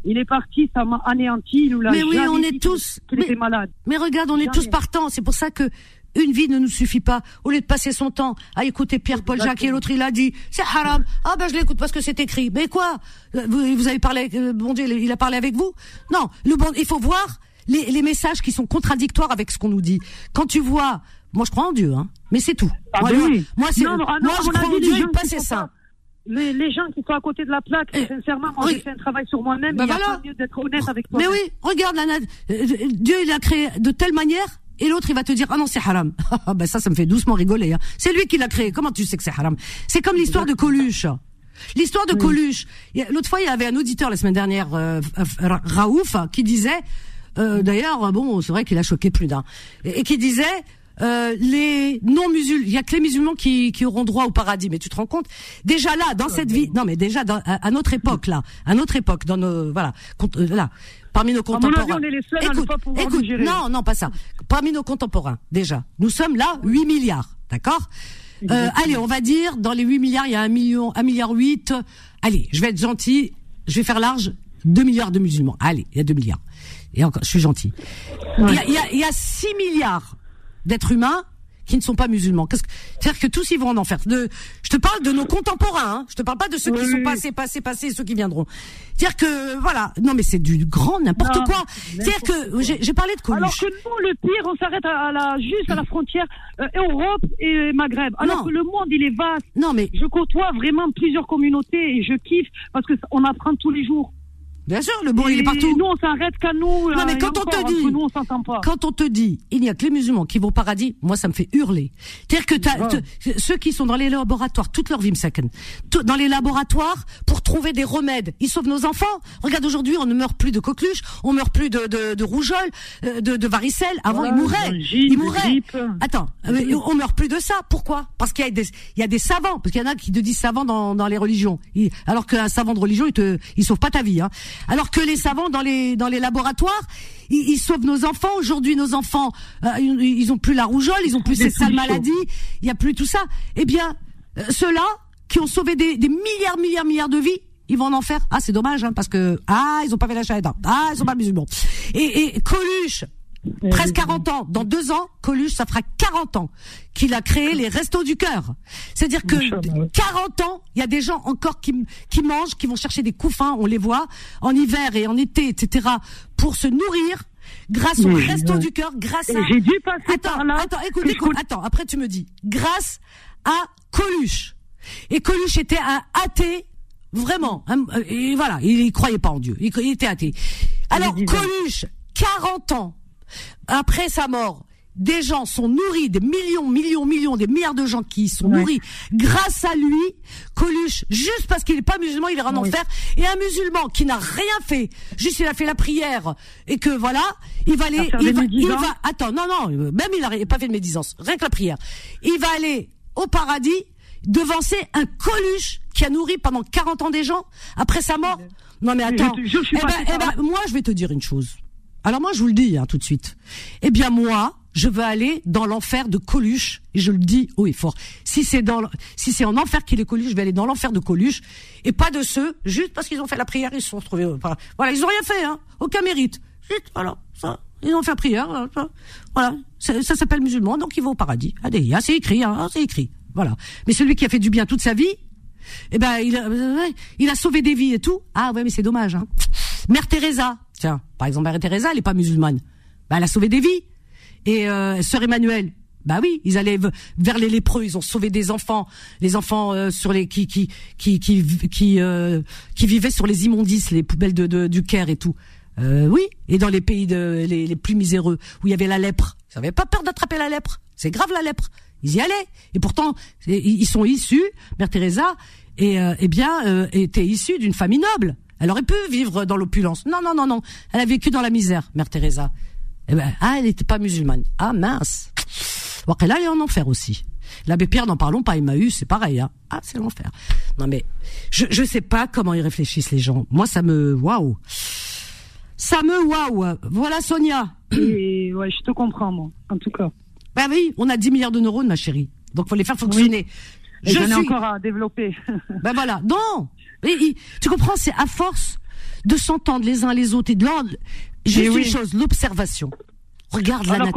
il est parti, ça m'a anéanti. mais oui, on est tous. mais, était malade. Mais regarde, on est tous partants. C'est pour ça que une vie ne nous suffit pas. Au lieu de passer son temps à écouter Pierre-Paul Jacques et l'autre, il a dit, c'est haram. Ah ben je l'écoute parce que c'est écrit. Mais quoi? Vous, vous, avez parlé, euh, bon Dieu, il a parlé avec vous? Non, le bon, il faut voir les, les, messages qui sont contradictoires avec ce qu'on nous dit. Quand tu vois, moi je crois en Dieu, hein, mais c'est tout. Ah moi, ben moi, c'est, moi je crois en Dieu, il passe ça. Les, les, gens qui sont à côté de la plaque, sincèrement, moi j'ai fait un travail sur moi-même. Ben il voilà. mieux d'être honnête avec toi. Mais oui, regarde, Lana, euh, Dieu il a créé de telle manière et l'autre il va te dire ah non c'est haram. [laughs] Ah, ben ça ça me fait doucement rigoler. Hein. C'est lui qui l'a créé. Comment tu sais que c'est haram? C'est comme l'histoire de Coluche. L'histoire de Coluche. L'autre fois il y avait un auditeur la semaine dernière, euh, Raouf, qui disait. Euh, D'ailleurs bon c'est vrai qu'il a choqué plus d'un et, qui disait euh, les non musulmans, il y a que les musulmans qui, qui auront droit au paradis. Mais tu te rends compte? Déjà là, dans cette vie, non mais déjà dans, à, notre époque là, à notre époque, dans nos voilà, euh, là, parmi nos contemporains. écoute, écoute, non, non, pas ça. Parmi nos contemporains, déjà, nous sommes là 8 milliards, d'accord? Euh, Allez, on va dire dans les 8 milliards, il y a un million, un milliard 8. Allez, je vais être gentil, je vais faire large. 2 milliards de musulmans. Allez, il y a 2 milliards. Et encore, je suis gentil. Il y, a, il, y a, il y a 6 milliards d'êtres humains qui ne sont pas musulmans. Qu'est-ce que c'est-à-dire que tous ils vont en enfer. De, je te parle de nos contemporains. Hein. Je te parle pas de ceux qui sont passés, passés, passés, ceux qui viendront. C'est-à-dire que voilà. Non, mais c'est du grand n'importe quoi. C'est-à-dire que j'ai parlé de Coluche. Alors que nous, le pire, on s'arrête à la juste à la frontière euh, Europe et Maghreb. Alors que le monde, il est vaste. Non, mais je côtoie vraiment plusieurs communautés et je kiffe parce que on apprend tous les jours. Bien sûr, le bon, il est partout. Nous, on s'arrête qu'à nous. Non, mais quand on te dit, nous, on s'entend pas. quand on te dit, il n'y a que les musulmans qui vont au paradis, moi, ça me fait hurler. C'est-à-dire que ceux qui sont dans les laboratoires, toute leur vie, second, dans les laboratoires, pour trouver des remèdes, ils sauvent nos enfants. Regarde, aujourd'hui, on ne meurt plus de coqueluche, on meurt plus de, de, de rougeole, euh, de, de varicelle. Avant, ils mouraient. ils mouraient. Attends, euh, on meurt plus de ça. Pourquoi? Parce qu'il y a des, il y a des savants, parce qu'il y en a qui te disent savants dans, dans les religions. alors qu'un savant de religion, il te, il sauve pas ta vie, hein. Alors que les savants dans les dans les laboratoires, ils, sauvent nos enfants. Aujourd'hui, nos enfants, euh, ils, ont plus la rougeole, ils ont plus ces sales maladies, il y a plus tout ça. Eh bien, euh, ceux-là qui ont sauvé des, des milliards, milliards, milliards de vies, ils vont en enfer. Ah, c'est dommage, hein, parce que ah, ils ont pas fait la shahada. Ah, ils sont pas musulmans. Et, et Coluche, presque 40 ans. Dans deux ans, Coluche, ça fera 40 ans qu'il a créé les restos du cœur. C'est-à-dire que 40 ans, il y a des gens encore qui, qui mangent, qui vont chercher des couffins, on les voit, en hiver et en été, etc., pour se nourrir grâce aux restos du cœur, grâce à... J'ai dû passer attends, par là. Attends, écoute, écoute, attends, après tu me dis, grâce à Coluche. Et Coluche était un athée, vraiment. et voilà, il, il croyait pas en Dieu, il, il était athée. Alors Coluche, 40 ans, après sa mort, des gens sont nourris, des millions, millions, millions, des milliards de gens qui sont nourris grâce à lui. Coluche, juste parce qu'il n'est pas musulman, il est en enfer. Et un musulman qui n'a rien fait, juste il a fait la prière et que voilà, il va aller, il va, il va, attends, non, non, même il n'a pas fait de médisance, rien que la prière. Il va aller au paradis devancer un Coluche qui a nourri pendant 40 ans des gens après sa mort. Non mais attends, eh ben, eh ben, moi je vais te dire une chose. Alors moi, je vous le dis hein, tout de suite. Eh bien moi, je veux aller dans l'enfer de Coluche et je le dis haut et fort. Si c'est dans, si c'est en enfer qu'il est Coluche, je vais aller dans l'enfer de Coluche et pas de ceux juste parce qu'ils ont fait la prière, ils se sont retrouvés. Euh, voilà, ils ont rien fait, hein, aucun mérite. Juste, voilà, ça. Ils ont fait la prière, euh, voilà. Ça, s'appelle musulman, donc ils vont au paradis. Allez, c'est écrit, hein, c'est écrit. Voilà. Mais celui qui a fait du bien toute sa vie, eh ben, il a, il a sauvé des vies et tout. Ah ouais, mais c'est dommage. Hein. Mère Teresa, tiens, par exemple, Mère Teresa, elle est pas musulmane. Bah, elle a sauvé des vies. Et euh, sœur Emmanuel, bah oui, ils allaient vers les lépreux, ils ont sauvé des enfants, les enfants euh, sur les qui qui qui euh, qui vivaient sur les immondices, les poubelles de, du Caire et tout. Euh, oui, et dans les pays les, plus miséreux où il y avait la lèpre, ils n'avaient pas peur d'attraper la lèpre. C'est grave la lèpre. Ils y allaient. Et pourtant, ils sont issus. Mère Teresa, et eh bien, était issue d'une famille noble. Elle aurait pu vivre dans l'opulence. Non, non, non, non. Elle a vécu dans la misère, Mère Teresa. Eh ben, ah, elle n'était pas musulmane. Ah mince. Elle est en enfer aussi. L'abbé Pierre, n'en parlons pas. Emmaüs, c'est pareil. Hein. Ah, c'est l'enfer. Non mais, je je sais pas comment ils réfléchissent les gens. Moi, ça me waouh. Ça me waouh. Voilà Sonia. Et ouais, je te comprends moi, en tout cas. Ben oui, on a 10 milliards de neurones, ma chérie. Donc faut les faire fonctionner. Je J'en ai encore à développer. ben voilà. Non. Tu comprends, c'est à force de s'entendre les uns les autres et de l'ordre. Juste une chose, l'observation. Regarde la nature.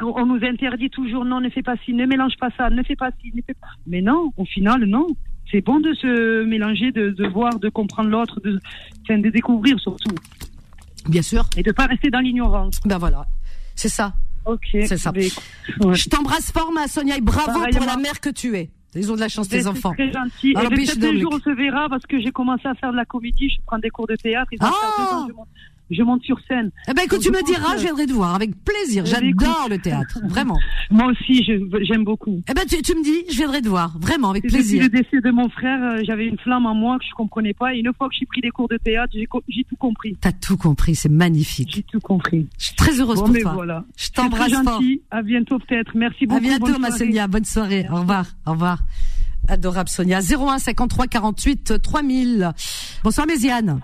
On nous, interdit toujours, non, ne fais pas ci, ne mélange pas ça, ne fais pas ci, ne fais pas. Mais non, au final, non. C'est bon de se mélanger, de, de voir, de comprendre l'autre, de, de découvrir surtout. Bien sûr. Et de pas rester dans l'ignorance. Ben voilà, c'est ça. Ok. C'est ça. Je t'embrasse fort, ma Sonia, et bravo pour la mère que tu es. Ils ont de la chance, tes enfants. Très gentil. Alors, et peut-être un jour, on se verra parce que j'ai commencé à faire de la comédie. Je prends des cours de théâtre. Ils ah je monte sur scène. Eh ben écoute, tu me diras, je viendrai te voir avec plaisir. Eh ben, J'adore le théâtre, [laughs] vraiment. Moi aussi, j'aime beaucoup. Eh ben tu, tu, me dis, je viendrai te voir, vraiment avec plaisir. Depuis le décès de mon frère, euh, j'avais une flamme en moi que je comprenais pas. Et une fois que j'ai pris des cours de théâtre, j'ai tout compris. T'as tout compris, c'est magnifique. J'ai tout compris. Je suis très heureuse pour toi. Voilà. Je t'embrasse fort. À bientôt peut-être. Merci beaucoup. À bientôt, ma Sonia. Bonne soirée. Au revoir. Au revoir. Adorable Sonia. 01 53 48 3000. Bonsoir Méziane.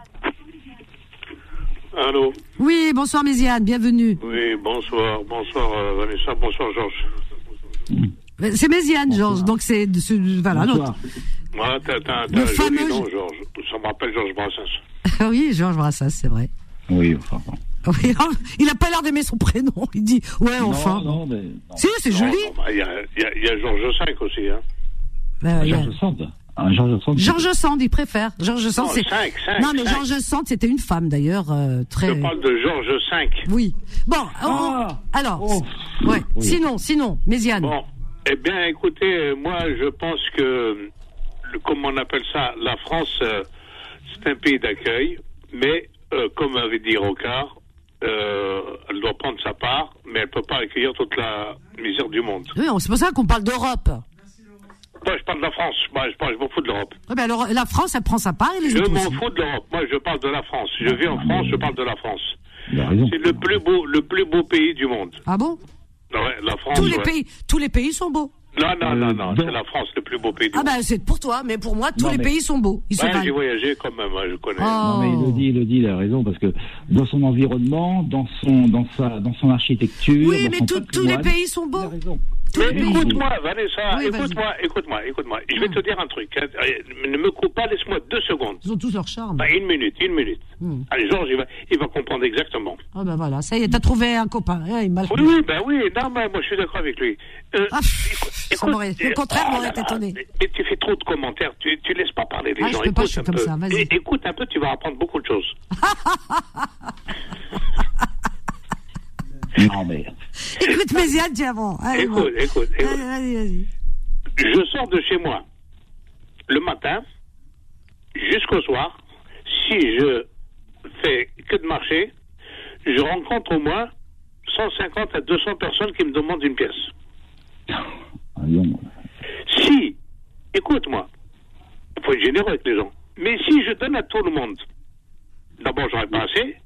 Allô Oui, bonsoir Méziane, bienvenue. Oui, bonsoir, bonsoir euh, Vanessa, bonsoir Georges. C'est Méziane, Georges, donc c'est... Voilà, bonsoir. Ouais, t'as, le fameux... nom, Georges. Ça me rappelle Georges Brassens. [laughs] oui, Georges Brassens, c'est vrai. Oui, enfin... Oui, il n'a pas l'air d'aimer son prénom. Il dit, ouais, enfin. Non, mais. Si, c'est joli. Bah, il y, a, y, a, Georges V aussi, hein. Bah, Georges Sand. Georges Sand. Georges Sand, il préfère. Georges Sand, c'est. Non, mais Georges Sand, c'était une femme d'ailleurs euh, très. Je parle de Georges V. Oui. Bon, ah. alors. Oh. Ouais. Sinon, sinon, Méziane. Bon, eh bien, écoutez, euh, moi, je pense que, comment on appelle ça, la France, euh, c'est un pays d'accueil, mais comme avait dit Rocard, elle doit prendre sa part, mais elle ne peut pas accueillir toute la misère du monde. Oui, c'est pour ça qu'on parle d'Europe. Moi, je parle de la France. Moi, je, je m'en fous de l'Europe. alors, la France, elle prend sa part et les Je m'en fous de l'Europe. Moi, je parle de la France. Je vis en France, je parle de la France. C'est le plus beau, le plus beau pays du monde. Ah bon? Ouais, la France. Tous les pays, tous les pays sont beaux. Non, non, non, non, c'est la France le plus beau pays du ah monde. Ah ben c'est pour toi, mais pour moi, tous les pays sont beaux. Ils ouais, j'ai voyagé quand même, je connais. Oh. Non, mais il le dit, il le dit, il a raison, parce que dans son environnement, dans son, dans sa, dans son architecture. Oui, mais tous les pays sont beaux. Il a raison. Mais écoute-moi, Vanessa, écoute-moi, écoute-moi, écoute-moi. Je vais te dire un truc. Hein. Ne me coupe pas, laisse-moi deux secondes. Ils ont tous leur charme. Bah, une minute, une minute. Hmm. Allez, Georges, il va, il va comprendre exactement. Ah ben voilà, ça y est, t'as trouvé un copain. Eh, il oui, oui, ben oui, non, mais moi je suis d'accord avec lui. Euh, ah, écoute, le contraire ah, m'aurait étonné. Mais tu fais trop de commentaires, tu, tu laisses pas parler les ah, gens. Je peux pas, je suis comme ça, vas-y. Écoute un peu, tu vas apprendre beaucoup de choses. [laughs] Non, mais. [laughs] Écoute, Méziane, tiens bon. écoute, écoute, écoute. Vas-y, vas-y. Je sors de chez moi le matin jusqu'au soir. Si je fais que de marcher, je rencontre au moins 150 à 200 personnes qui me demandent une pièce. Ah, si, écoute-moi, il faut être généreux avec les gens. Mais si je donne à tout le monde, d'abord, j'aurais pas assez.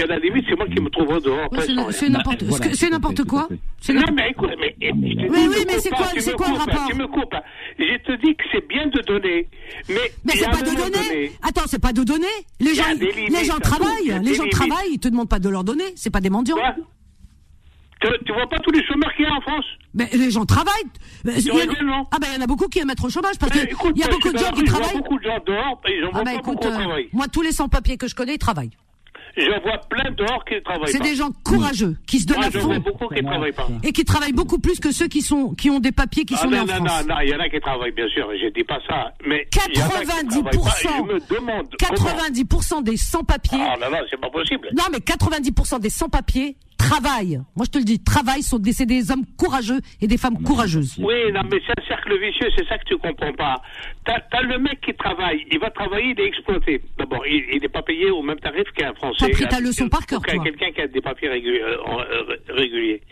Et à la limite, c'est moi qui me trouverai dehors. c'est n'importe c'est n'importe quoi. Non, mais écoute, mais. mais oui, mais c'est quoi, quoi le rapport Tu me coupes. Je te dis que c'est bien de donner. Mais. Mais c'est pas de donner. Attends, c'est pas de donner. Les gens, les gens travaillent. Les gens travaillent. Ils te demandent pas de leur donner. C'est pas des mendiants. Tu, vois pas tous les chômeurs qu'il y a en France Mais les gens travaillent. ah ben il y en a beaucoup qui aiment être au chômage parce qu'il y a beaucoup de gens qui travaillent. Il y a beaucoup de gens dehors, ils en ah ben, écoute, euh, Moi tous les sans-papiers que je connais, ils travaillent. Je vois plein dehors qui ne travaillent pas. C'est des gens courageux, qui se donnent à fond. beaucoup qui travaillent pas. Et qui travaillent beaucoup plus que ceux qui sont, qui ont des papiers qui ah sont non, en non, France. Non, non, il y en a qui travaillent, bien sûr, je dis pas ça. Mais 90%, me demande 90% des sans-papiers. Ah, non, non, c'est pas possible. Non, mais 90% des sans-papiers travaillent. Moi, je te le dis, travaillent, sont des, des hommes courageux et des femmes courageuses. Oui, non, mais c'est un cercle vicieux, c'est ça que tu comprends pas. T'as as le mec qui travaille, il va travailler, il est exploité. D'abord, il n'est pas payé au même tarif qu'un Français. T'as pris ta leçon par cœur. Quelqu'un qui a des papiers euh, euh, réguliers.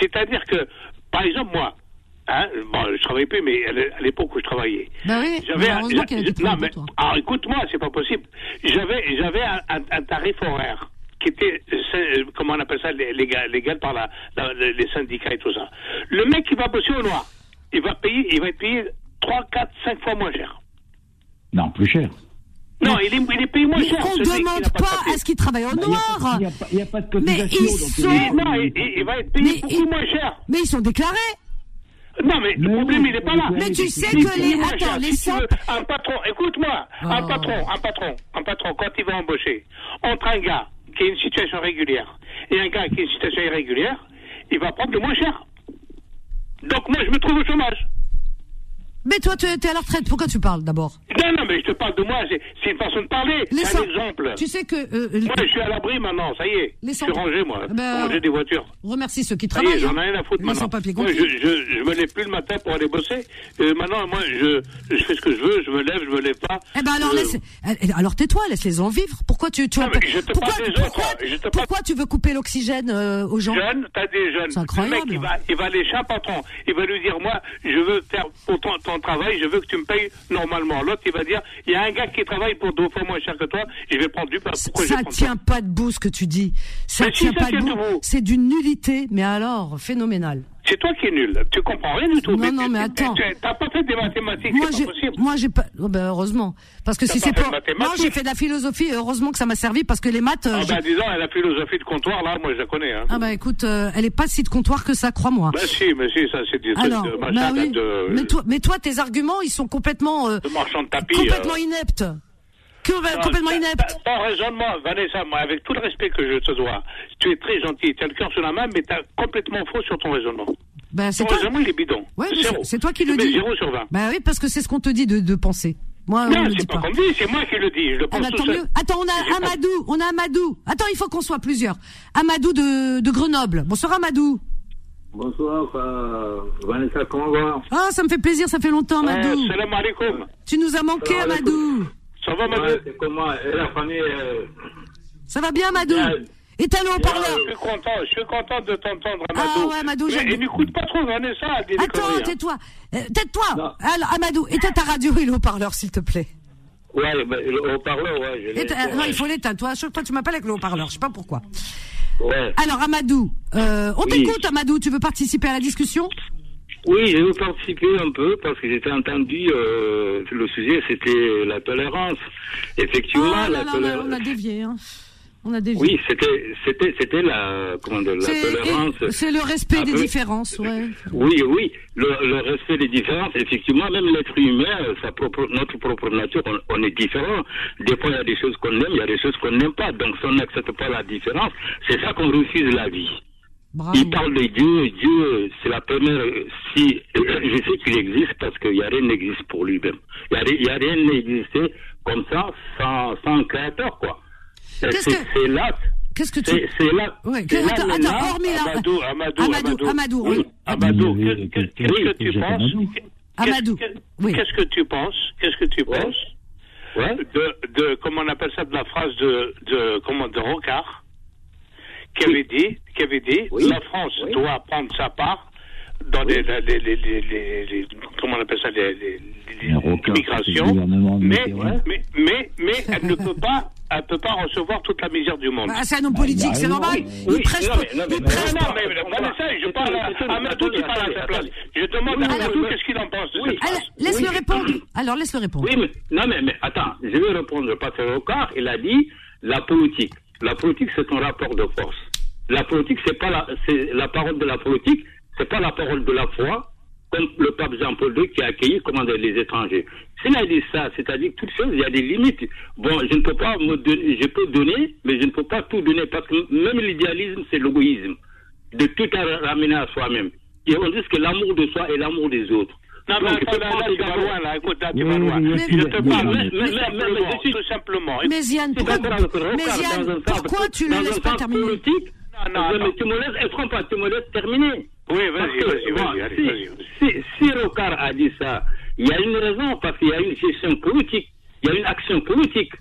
C'est-à-dire que, par exemple, moi, Hein bon, je travaillais plus, mais à l'époque où je travaillais. Oui, j'avais un, non, mais, alors écoute-moi, c'est pas possible. J'avais, j'avais un, un, tarif horaire qui était, comment on appelle ça, légal, légal par la, les syndicats et tout ça. Le mec qui va bosser au noir, il va payer, il va être payé 3, 4, 5 fois moins cher. Non, plus cher. Non, il est, il est payé moins cher. On ne demande pas, à ce qu'il travaille au noir. Il n'y a, pas de cotisation. Mais ils sont... non, il, va être payé beaucoup moins cher. Mais ils sont déclarés. Non, mais le problème, il n'est pas là. Mais tu sais que les. Attends, les si Un patron, écoute-moi, un oh. patron, un patron, un patron, quand il va embaucher, entre un gars qui a une situation régulière et un gars qui a une situation irrégulière, il va prendre le moins cher. Donc moi, je me trouve au chômage. Mais toi, tu es à la retraite. Pourquoi tu parles d'abord? Non, non, mais je te parle de moi. C'est une façon de parler. C'est un exemple. Tu sais que. Euh, euh, moi, je suis à l'abri maintenant. Ça y est. Je suis rangé, moi. Ben, ranger des voitures. Remercie ceux qui travaillent. J'en ai rien à foutre les maintenant. Moi, je, je, je, me lève plus le matin pour aller bosser. Euh, maintenant, moi, je, je fais ce que je veux. Je me lève, je me lève pas. Eh ben alors, euh, laisse, eh, alors tais-toi, laisse-les en vivre. Pourquoi tu, tu non, je te pourquoi, parle des pourquoi, autres. Je te pourquoi tu veux couper l'oxygène aux gens? Jeunes, t'as des jeunes. C'est incroyable. Le mec, il va, il va aller chez un patron. Il va lui dire, moi, je veux faire pour ton, ton travail. Je veux que tu me payes normalement. L'autre, il va dire, il y a un gars qui travaille pour deux fois moins cher que toi, je vais prendre du pain. Pourquoi ça tient pas debout ce que tu dis. Ça tient pas debout. C'est d'une nullité, mais alors, phénoménal. C'est toi qui es nul. Tu comprends rien du tout. Non, non, mais attends. T'as pas fait des mathématiques. Moi, j'ai, moi, j'ai pas. Oh, ben, heureusement, parce que si c'est pas. Moi, j'ai fait de la philosophie. Heureusement que ça m'a servi parce que les maths. Ah ben, disons, la philosophie de comptoir là, moi, je la connais. Hein. Ah ben, écoute, euh, elle est pas si de comptoir que ça, crois-moi. Ben si, mais si, ça, c'est des Alors, de oui. de. Mais toi, mais toi, tes arguments, ils sont complètement. Euh, de marchand de tapis. Complètement euh... ineptes. Complètement inepte. Ton raisonnement, Vanessa, moi, avec tout le respect que je te dois, tu es très gentil, tu as le cœur sur la main, mais tu as complètement faux sur ton raisonnement. Ben, ton toi... raisonnement, il est bidon. Ouais, c'est toi qui le dis. 0 sur 20. Ben oui, parce que c'est ce qu'on te dit de, de penser. Moi, non, c'est pas, comme dit, c'est moi qui le dis. Je le pense ah, bah, mieux. Attends, on a Amadou, on a Amadou. Attends, il faut qu'on soit plusieurs. Amadou de, de Grenoble. Bonsoir Amadou. Bonsoir, euh, Vanessa, comment va? Ah, ça me fait plaisir, ça fait longtemps, Amadou. salam alaikum. Tu nous as manqué, Amadou. Ça va, C'est comment Et la famille euh... Ça va bien, Amadou et t'as le haut-parleur Je suis content, je suis content de t'entendre, Amadou. Ah ouais, Amadou, j'aime. Mais n'écoute pas trop Vanessa. Attends, tais-toi. Euh, tais-toi. Amadou, éteins ta radio et le haut-parleur, s'il te plaît. Ouais, le haut-parleur, ouais. Je non, il faut l'éteindre. Toi, chaque fois, tu m'appelles avec le haut-parleur. Je sais pas pourquoi. Ouais. Alors, Amadou, euh, on t'écoute, Amadou. Tu veux participer à la discussion? Oui, je veux participer un peu parce que j'étais entendu euh, le sujet, c'était la tolérance. Effectivement, oh, la tolérance. On a dévié. Hein. On a dévié. Oui, c'était, c'était, c'était la, comment dire, la tolérance. C'est le respect des différences, ouais. Oui, oui, le, le, respect des différences. Effectivement, même l'être humain, sa propre, notre propre nature, on, est différent. Des fois, il y a des choses qu'on aime, il y a des choses qu'on n'aime pas. Donc, si on n'accepte pas la différence, c'est ça qu'on refuse la vie. Il parle de Dieu. Dieu, c'est la première. Si [clears throat] je sais qu'il existe parce qu'il n'y a rien n'existe pour lui-même. Il n'y a, a, rien n'existe comme ça sans, sans créateur, quoi. C'est là. Qu'est-ce que tu... C'est là. Ouais, attends, attends, hormis là... Amadou, Amadou, Amadou, Amadou, oui. Amadou, qu'est-ce que tu penses? Amadou, oui. Qu'est-ce que tu penses? Qu'est-ce que tu penses ouais. de, de, comment on appelle ça, de la phrase de, de, comment, de Rocard, qui avait dit, qui avait dit, oui. la France oui. doit prendre sa part dans les, les, les, les, comment on appelle ça, les, les, l'immigration, mais, mais, mais, mais elle ne peut pas elle peut pas recevoir toute la misère du monde. Bah, c'est un homme politique, bah, c'est normal. Oui, il prêche non, mais, non, mais, non, non, mais, Vanessa, je parle à Amadou qui parle à sa place. Je demande à Amadou qu'est-ce qu'il en pense phrase. Laisse-le répondre. Alors, laisse-le répondre. Oui, mais, non, mais, mais attends, je vais répondre parce que car il a dit la politique. La politique, c'est un rapport de force. La politique, c'est pas la, la parole de la politique, c'est pas la parole de la foi, comme le pape Jean-Paul II qui a accueilli comment, les étrangers. S'il a dit ça, c'est-à-dire que toutes choses, il y a des limites. Bon, je ne peux pas me donner, je peux donner, mais je ne peux pas tout donner parce que même l'idéalisme, c'est l'égoïsme. De tout ramener à soi-même. Et on dit que l'amour de soi est l'amour des autres. Non, mais attends, là, là, tu vas loin, là, écoute, là, tu vas loin. Je te parle, tout simplement. Mais Yann, pourquoi tu ne laisses pas terminer non, non, mais tu me laisses, qu'on peut, tu me laisses terminer? Oui, vas-y, vas-y, vas-y, si, vas-y. Si, Rocard a dit ça, il y a une raison, parce qu'il y a une gestion politique, il y a une action politique.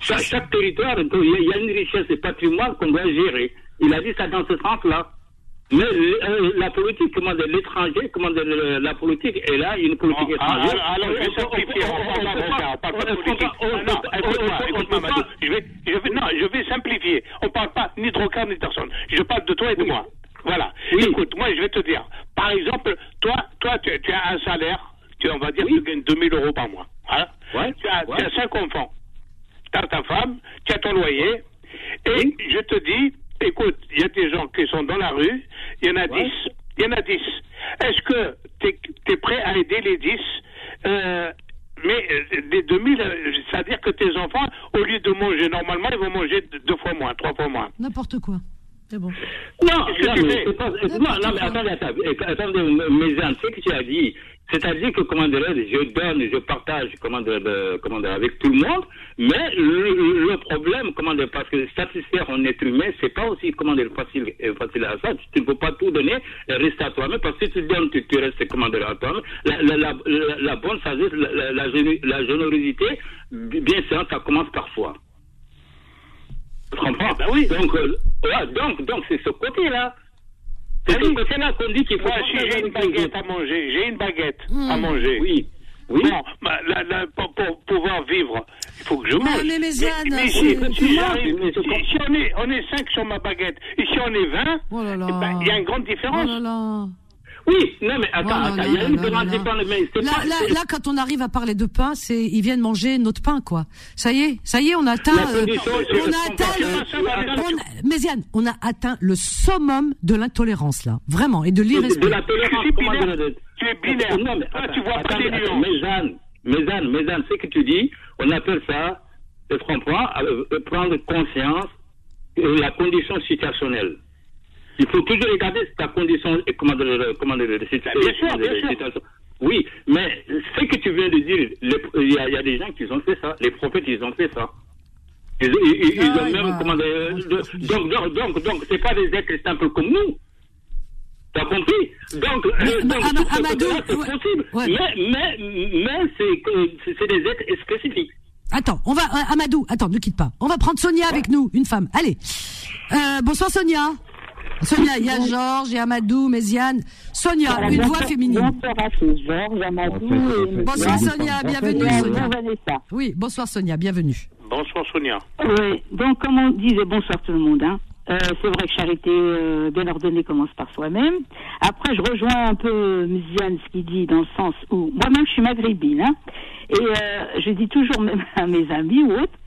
Chaque, chaque territoire, il y a une richesse et patrimoine qu'on doit gérer. Il a dit ça dans ce sens-là. Mais euh, la politique, comment dire, l'étranger, comment dire, la politique, est là, une politique étrangère. Alors, je vais simplifier, on parle pas de politique. Non, je vais, non, je vais simplifier. On parle pas ni de Rocard ni de personne. Je parle de toi et de moi. Voilà. Écoute, moi, je vais te dire. Par exemple, toi, toi, tu, as un salaire, tu, on va dire, tu gagnes 2000 euros par mois. Hein? Tu, as, tu as cinq enfants. Tu as ta femme, tu as ton loyer. Et je te dis, écoute, il y a des gens qui sont dans la rue, il y en a 10. Il y en a 10. Est-ce que tu es, prêt à aider les 10 euh, mais des euh, 2000, euh, c'est-à-dire que tes enfants, au lieu de manger normalement, ils vont manger deux fois moins, trois fois moins. N'importe quoi. C'est bon. Non, non, mais, pas, non, non, mais attendez, attendez, attendez, mes ce que tu as dit, c'est-à-dire que, comment je donne, je partage, comment dire, avec tout le monde, mais le, problème, comment parce que satisfaire un être humain, c'est pas aussi, comment facile, facile à ça. Tu ne peux pas tout donner et rester à toi-même, parce que si tu donnes, tu, tu restes, comment à toi-même. La, la, la, la, bonne sagesse, la, la, générosité, bien sûr, ça commence parfois. Tu comprends? Ben oui. Donc, euh, donc, donc, c'est ce côté-là. C'est ce côté-là qu'on dit qu'il faut. Moi, si j'ai une baguette à manger, j'ai une baguette à manger. Oui. Oui. Bon, bah, la, la, pour, pour, pouvoir vivre, il faut que je mange. Mais, mais, mais, mais, si, si, si, si, on est, on est 5 sur ma baguette, et si on est 20, oh là là. Eh ben, il y a une grande différence. Oh là là. Oui, non mais attends, oh attends, il y a une grande différence. Là, là, là, quand on arrive à parler de pain, c'est ils viennent manger notre pain, quoi. Ça y est, ça y est, on a atteint. Euh, on a atteint. Le, Méziane, on a atteint le summum de l'intolérance là, vraiment, et de l'irrespect. De la tolérance. Tu es binaire. Non, mais, ah, tu vois pas les nuances. Mézane, Mézane, Mézane, ce que tu dis, on appelle ça, je comprends, euh, euh, prendre conscience de la condition situationnelle. Il faut toujours regarder ta condition, comment de, comment de, situation. Oui, mais ce que tu viens de dire, il y, a, y, a des gens qui ont fait ça. Les prophètes, ils ont fait ça. Ils, ils, ils ont même, comment donc, donc, donc, donc, c'est pas des êtres simples comme nous. T'as compris? Donc, mais, euh, donc Am Amadou, c'est possible. Ouais. Mais, mais, mais c'est des êtres spécifiques. Attends, on va, euh, Amadou, attends, ne quitte pas. On va prendre Sonia avec nous, une femme. Allez. Euh, bonsoir Sonia. Sonia, il y a Georges, il y a Amadou, Méziane. Sonia, une voix féminine. Bonsoir à tous, Georges, Amadou et Bonsoir Sonia, bienvenue Sonia. Oui, bonsoir Sonia, bienvenue. Bonsoir Sonia. Oui, donc comme on disait, bonsoir tout le monde. Hein. Euh, c'est vrai que charité euh, bien ordonnée commence par soi-même. Après, je rejoins un peu Méziane ce qu'il dit dans le sens où moi-même je suis maghrébine. Hein, et euh, je dis toujours même [laughs] à mes amis ou autres,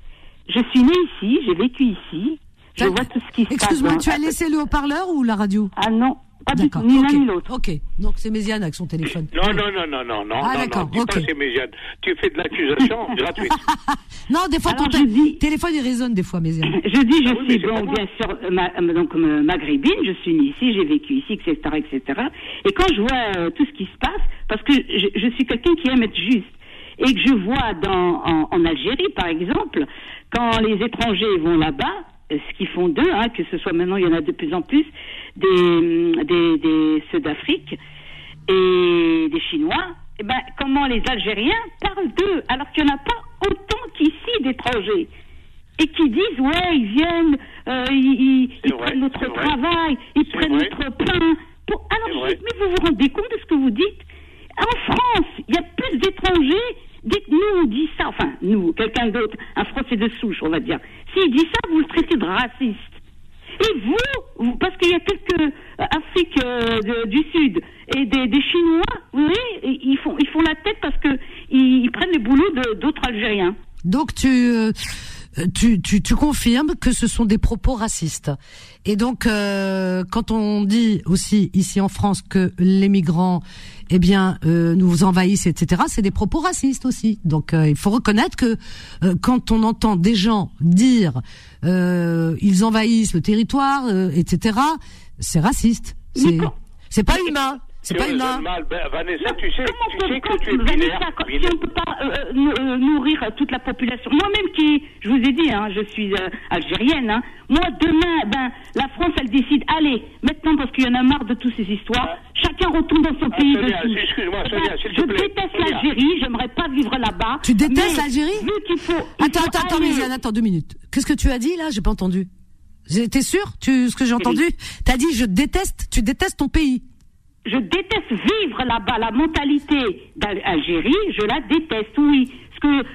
je suis née ici, j'ai vécu ici, je vois tout ce qui se passe. Excuse-moi, tu as laissé le haut-parleur ou la radio Ah non, pas du tout, ni l'un ni l'autre. Ok, donc c'est Méziane avec son téléphone. Non, non, non, non, non, non. Ah d'accord, ok. c'est Méziane. Tu fais de l'accusation [laughs] gratuite. [laughs] non, des fois ton téléphone il résonne des fois, Méziane. [laughs] Je dis, je ah suis bon, bien sûr, euh, donc maghrébine, je suis née ici, j'ai vécu ici, etc., etc. Et quand je vois euh, tout ce qui se passe, parce que je, je suis quelqu'un qui aime être juste et que je vois dans, en, en Algérie, par exemple, quand les étrangers vont là-bas, ce qu'ils font d'eux, hein, que ce soit maintenant, il y en a de plus en plus, des, des, des ceux d'Afrique et des Chinois, eh ben, comment les Algériens parlent d'eux, alors qu'il n'y en a pas autant qu'ici d'étrangers. Et qui disent, ouais, ils viennent, euh, ils, ils, prennent notre travail, ils prennent notre pain. Pour... Alors, mais vous vous rendez compte de ce que vous dites? En France, il y a plus d'étrangers Dites-nous, on dit ça, enfin, nous, quelqu'un d'autre, un Français de souche, on va dire. S'il dit ça, vous le traitez de raciste. Et vous, parce qu'il y a quelques euh, Afriques euh, du Sud et des, Chinois, vous voyez, ils font, ils font la tête parce que ils, prennent le boulot d'autres Algériens. Donc tu, euh, tu, tu, tu, confirmes que ce sont des propos racistes. Et donc, quand on dit aussi ici en France que les migrants eh bien, euh, nous envahissent, etc. C'est des propos racistes aussi. Donc, euh, il faut reconnaître que euh, quand on entend des gens dire ils envahissent le territoire, etc., c'est raciste. C'est c'est pas humain. C'est pas humain. Mal, ben, Vanessa, tu sais, tu sais que tu es Vanessa, si on peut pas euh, euh, nourrir toute la population? Moi-même qui, je vous ai dit, hein, je suis euh, algérienne. Hein, moi, demain, ben, la France, elle décide, allez, maintenant, parce qu'il y en a marre de toutes ces histoires, chacun retourne dans son ah, pays. Excuse-moi, Sonia, s'il te plaît. Je déteste l'Algérie, j'aimerais pas vivre là-bas. Tu détestes l'Algérie? Vu qu'il faut. Attends, attends, attends, Méziane, attends deux minutes. Qu'est-ce que tu as dit là? J'ai pas entendu. T'es sûr? Tu ce que j'ai entendu? T'as dit je déteste. Tu détestes ton pays. Je déteste vivre là-bas. La mentalité d'Algérie, je la déteste. Oui.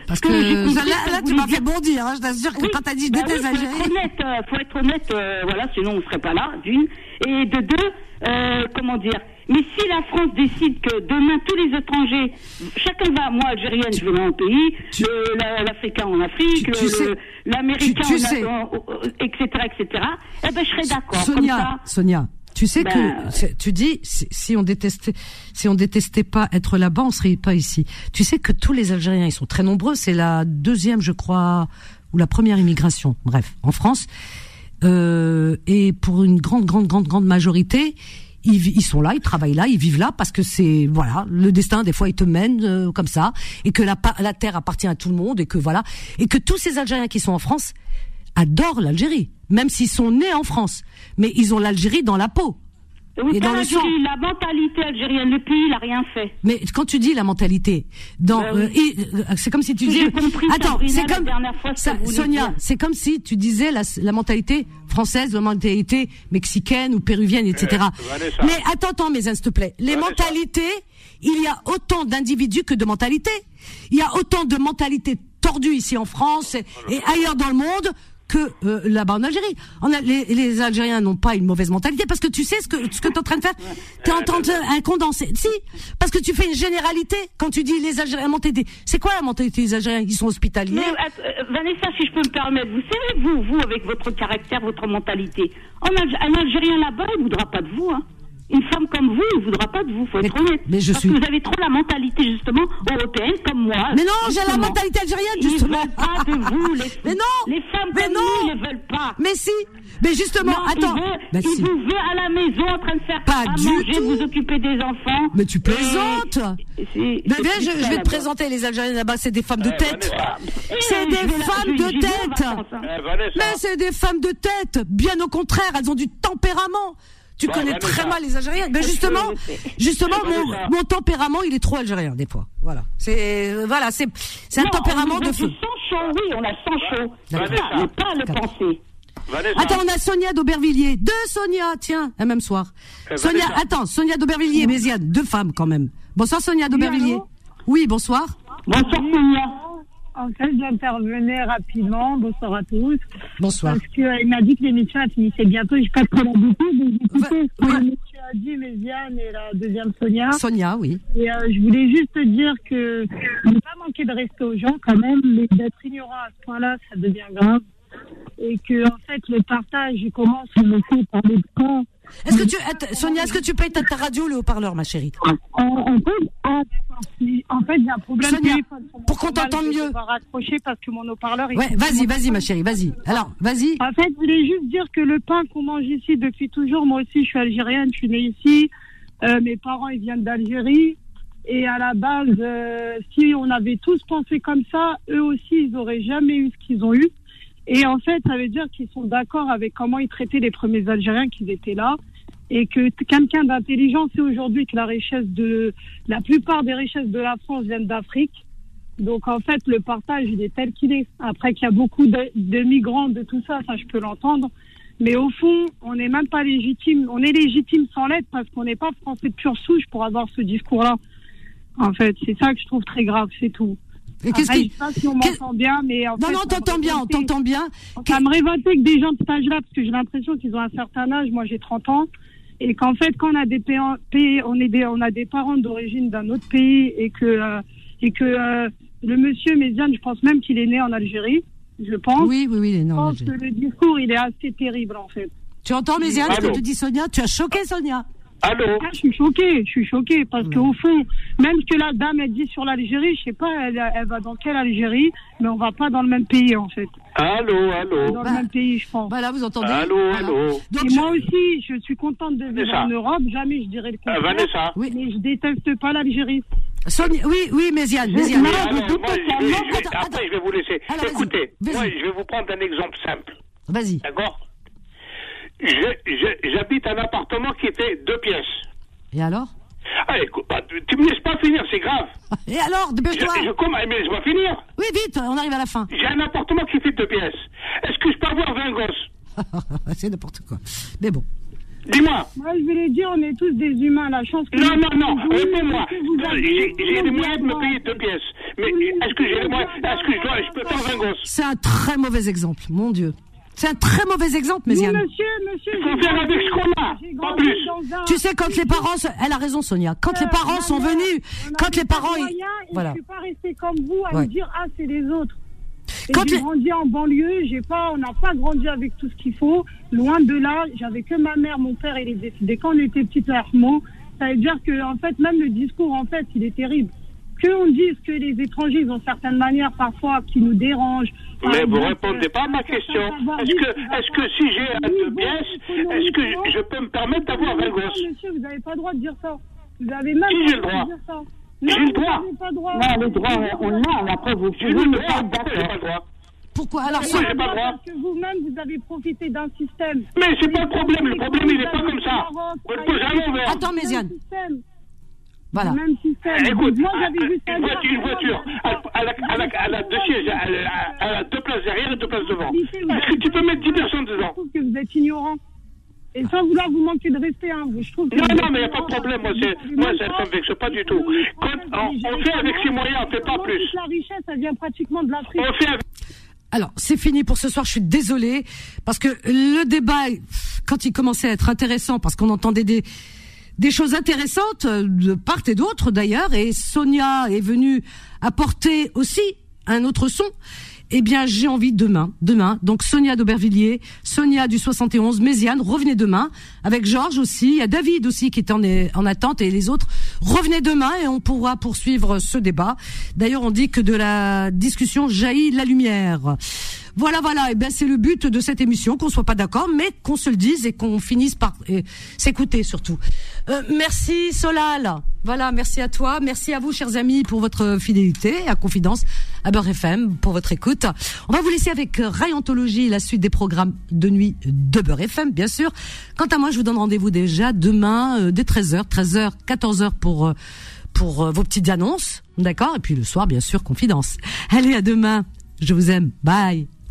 Parce que, là, tu m'as fait bondir. Hein, je t'assure que quand t'as dit je bah déteste l'Algérie. faut être honnête. Euh, faut être honnête. Euh, voilà, sinon on serait pas là. D'une et de deux. Euh, comment dire Mais si la France décide que demain tous les étrangers, chacun va, moi algérienne, je vais dans mon pays, l'Africain en Afrique, l'Américain, etc., etc. Eh ben je serais d'accord. Sonia, Sonia. Tu sais que ben, tu dis si on détestait si on détestait pas être là-bas, on serait pas ici. Tu sais que tous les Algériens, ils sont très nombreux. C'est la deuxième, je crois, ou la première immigration. Bref, en France. Euh, et pour une grande, grande, grande, grande majorité, ils, ils, sont là, ils travaillent là, ils vivent là parce que c'est voilà le destin. Des fois, il te mène euh, comme ça et que la, la terre appartient à tout le monde et que voilà et que tous ces Algériens qui sont en France adorent l'Algérie, même s'ils sont nés en France, mais ils ont l'Algérie dans la peau. Oui, et dans le sang. La mentalité algérienne, le pays, il n'a rien fait. Mais quand tu dis la mentalité, dans, ben euh, euh, c'est comme si tu disais. Attends, c'est comme ça, Sonia, c'est comme si tu disais la, la, mentalité française, la mentalité mexicaine ou péruvienne, etc. Euh, mais attends, attends, mes s'il te plaît. Les mentalités, il y a autant d'individus que de mentalités. Il y a autant de mentalités tordues ici en France et ailleurs dans le monde que euh, là-bas en Algérie. Les, Algériens n'ont pas une mauvaise mentalité parce que tu sais ce que ce que tu es en train de faire. Tu es en train de un. Si, parce que tu fais une généralité quand tu dis les Algériens mentalité. C'est quoi la mentalité des Algériens? Ils sont hospitaliers? Euh, Vanessa, si je peux me permettre, vous savez vous, vous avec votre caractère, votre mentalité, un Algérien là-bas, il voudra pas de vous. Hein une femme comme vous ne voudra pas de vous, faut être honnête. Mais je Parce suis... que vous avez trop la mentalité, justement, européenne, comme moi. Mais non, j'ai la mentalité algérienne, justement. Ils veulent pas de vous, les, [laughs] mais non, les femmes mais comme non. ne veulent pas. Mais si, mais justement, non, attends. Il, veut, bah il si. vous veut à la maison en train de faire pas à du manger, tout. vous occuper des enfants. Mais tu plaisantes. Mais viens, je, je, vais te présenter les Algériens là-bas, c'est des femmes de Eh, tête. Eh, C'est des femmes de tête. Mais c'est des femmes de tête. Bien au contraire, elles ont du tempérament. Tu Bon, connais très mal les Algériens. Ben justement, justement, mon, tempérament, il est trop algérien des fois. Voilà. C'est euh, voilà, c'est c'est un Non, tempérament on de feu. du sang chaud, oui, on a sang chaud. Mais pas le penser. Attends, on a Sonia d'Aubervilliers. Deux Sonia, tiens, un même soir. Eh, Sonia, attends, Sonia d'Aubervilliers, Méziane, deux femmes quand même. Bonsoir Sonia d'Aubervilliers. Oui, bonsoir. Bonsoir, Sonia. En fait, j'intervenais rapidement. Bonsoir à tous. Bonsoir. Parce qu'il m'a dit que l'émission elle finissait bientôt. J'ai pas trop l'habitude. donc Ouais, ce que monsieur a dit, Méziane et la deuxième Sonia. Sonia, oui. Et euh, je voulais juste te dire que ne pas manquer de respect aux gens quand même, mais d'être ignorant à ce point-là, ça devient grave. Et que en fait, le partage commence on le fait par les camps. Est-ce que tu, Sonia, est-ce que tu payes ta, ta radio ou le haut-parleur, ma chérie En, en fait, ah, en fait, j'ai un problème Sonia, pour qu'on t'entende je vais mieux. raccrocher parce que mon haut-parleur. Ouais, vas-y, vas-y, ma chérie, vas-y. Alors, vas-y. En fait, je voulais juste dire que le pain qu'on mange ici depuis toujours, moi aussi, je suis algérienne, je suis née ici. Euh, mes parents, ils viennent d'Algérie. Et à la base, euh, si on avait tous pensé comme ça, eux aussi, ils auraient jamais eu ce qu'ils ont eu. Et en fait, ça veut dire qu'ils sont d'accord avec comment ils traitaient les premiers Algériens qui étaient là. Et que quelqu'un d'intelligent sait aujourd'hui que la richesse de, la plupart des richesses de la France viennent d'Afrique. Donc en fait, le partage, il est tel qu'il est. Après qu'il y a beaucoup de, de migrants, de tout ça, ça je peux l'entendre. Mais au fond, on n'est même pas légitime. On est légitime sans l'être parce qu'on n'est pas français de pure souche pour avoir ce discours-là. En fait, c'est ça que je trouve très grave, c'est tout. Qu'est-ce qui- je sais pas si on m'entend bien, mais en Non, fait, non, t'entends bien, on t'entend bien. Ça me révoltait que des gens de cet âge-là, parce que j'ai l'impression qu'ils ont un certain âge. Moi, j'ai 30 ans. Et qu'en fait, quand on a des pays, on, est des, on a des parents d'origine d'un autre pays et que, euh, et que euh, le monsieur Méziane, je pense même qu'il est né en Algérie, je pense. Oui, oui, oui, Je non. pense que le discours, il est assez terrible, en fait. Tu entends, Méziane, ce que te dit Sonia? Tu as choqué Sonia? Allô Ah, je suis choquée, je suis choquée, parce qu'au fond, même ce que la dame, elle dit sur l'Algérie, je sais pas, elle, elle va dans quelle Algérie, mais on va pas dans le même pays, en fait. Allô, allô Dans Bah, le même pays, je pense. Voilà, vous entendez Allô, Voilà. allô Donc, Et je- moi aussi, je suis contente de vivre Vanessa. en Europe. Jamais je dirais le Euh, contraire. Vanessa Oui. Mais je déteste pas l'Algérie. Sonia, oui, oui, Méziane, Méziane. A après, je vais vous laisser. Alors, Écoutez, moi, je vais vous prendre un exemple simple. Vas-y. D'accord? J'habite un appartement qui était deux pièces. Et alors? Ah, écoute, bah, tu me laisses pas finir, c'est grave. Et alors, Je, dépêche-toi. je, comment, mais je vais finir. Oui, vite, on arrive à la fin. J'ai un appartement qui fait deux pièces. Est-ce que je peux avoir 20 gosses? [laughs] C'est n'importe quoi. Mais bon. Dis-moi. Moi, je vais les dire, on est tous des humains. La chance que Non, non, non, réponds-moi. J'ai j'ai les moyens de me payer deux pièces. Mais est-ce que j'ai les moyens Est-ce que je, dois, je peux faire 20 gosses? C'est un très mauvais exemple, mon Dieu. C'est un très mauvais exemple, monsieur, monsieur. Faut faire avec ce qu'on a, pas plus. Tu sais, quand les parents, elle a raison, Sonia. Quand les parents sont venus, quand les parents, ils- voilà. Je suis pas restée comme vous à Ouais. me dire ah c'est les autres. Et Quand j'ai les- grandi en banlieue, j'ai pas, on n'a pas grandi avec tout ce qu'il faut. Loin de là, j'avais que ma mère, mon père, il est décédé quand on était petit à Hermont. Ça veut dire que en fait même le discours en fait il est terrible. Que on dise que les étrangers ils ont certaines manières parfois qui nous dérangent. Mais vous exemple, répondez pas à ma question. Est-ce que, est-ce que si j'ai un deux pièces, est-ce que je, je peux me permettre d'avoir 20 Non, gosses monsieur, vous n'avez pas le droit de dire ça. Vous avez même Si, pas j'ai le droit droit. de dire ça. J'ai Non, le vous droit. n'avez pas le droit. Non, le droit, on l'a. Après, vous pouvez le ne droit, pourquoi pas le droit Pourquoi Alors, Pourquoi Sonia- j'ai pas le droit Parce que vous-même, vous avez profité d'un système. Mais c'est pas le problème, le problème il est pas comme ça. Attends, Méziane. Voilà. Système. Écoute, Moi, j'avais vu ça une voiture, une voiture, elle, a, deux sièges, elle, a- deux places derrière et deux places devant. Est-ce que tu peux mettre 10 personnes dedans? Je trouve que vous êtes ignorant. Et sans vouloir vous manquer de respect, hein, je trouve que Non, non, mais il n'y a pas de problème, moi, c'est, moi ça, ça me vexe pas du tout. Quand on, on fait avec ses moyens, on fait pas plus. la richesse, elle vient pratiquement de l'Afrique. On fait avec... Alors, c'est fini pour ce soir. Je suis désolée parce que le débat, quand il commençait à être intéressant, parce qu'on entendait des des choses intéressantes euh, de part et d'autre d'ailleurs, et Sonia est venue apporter aussi un autre son. Eh bien, j'ai envie demain, demain. Donc Sonia d'Aubervilliers, Sonia du 71, Méziane, revenez demain avec Georges aussi. Il y a David aussi qui est en, en attente et les autres. Revenez demain et on pourra poursuivre ce débat. D'ailleurs, on dit que de la discussion jaillit la lumière. Voilà, voilà. Et ben c'est le but de cette émission, qu'on soit pas d'accord, mais qu'on se le dise et qu'on finisse par euh, s'écouter surtout. Euh, merci Solal. Voilà, merci à toi, merci à vous, chers amis, pour votre fidélité à Confidence à Beurre FM pour votre écoute. On va vous laisser avec euh, Rayantologie, la suite des programmes de nuit de Beurre FM, bien sûr. Quant à moi, je vous donne rendez-vous déjà demain euh, dès 13h, 13h, 14h pour euh, pour euh, vos petites annonces, d'accord? Et puis le soir, bien sûr, Confidence. Allez, à demain. Je vous aime. Bye.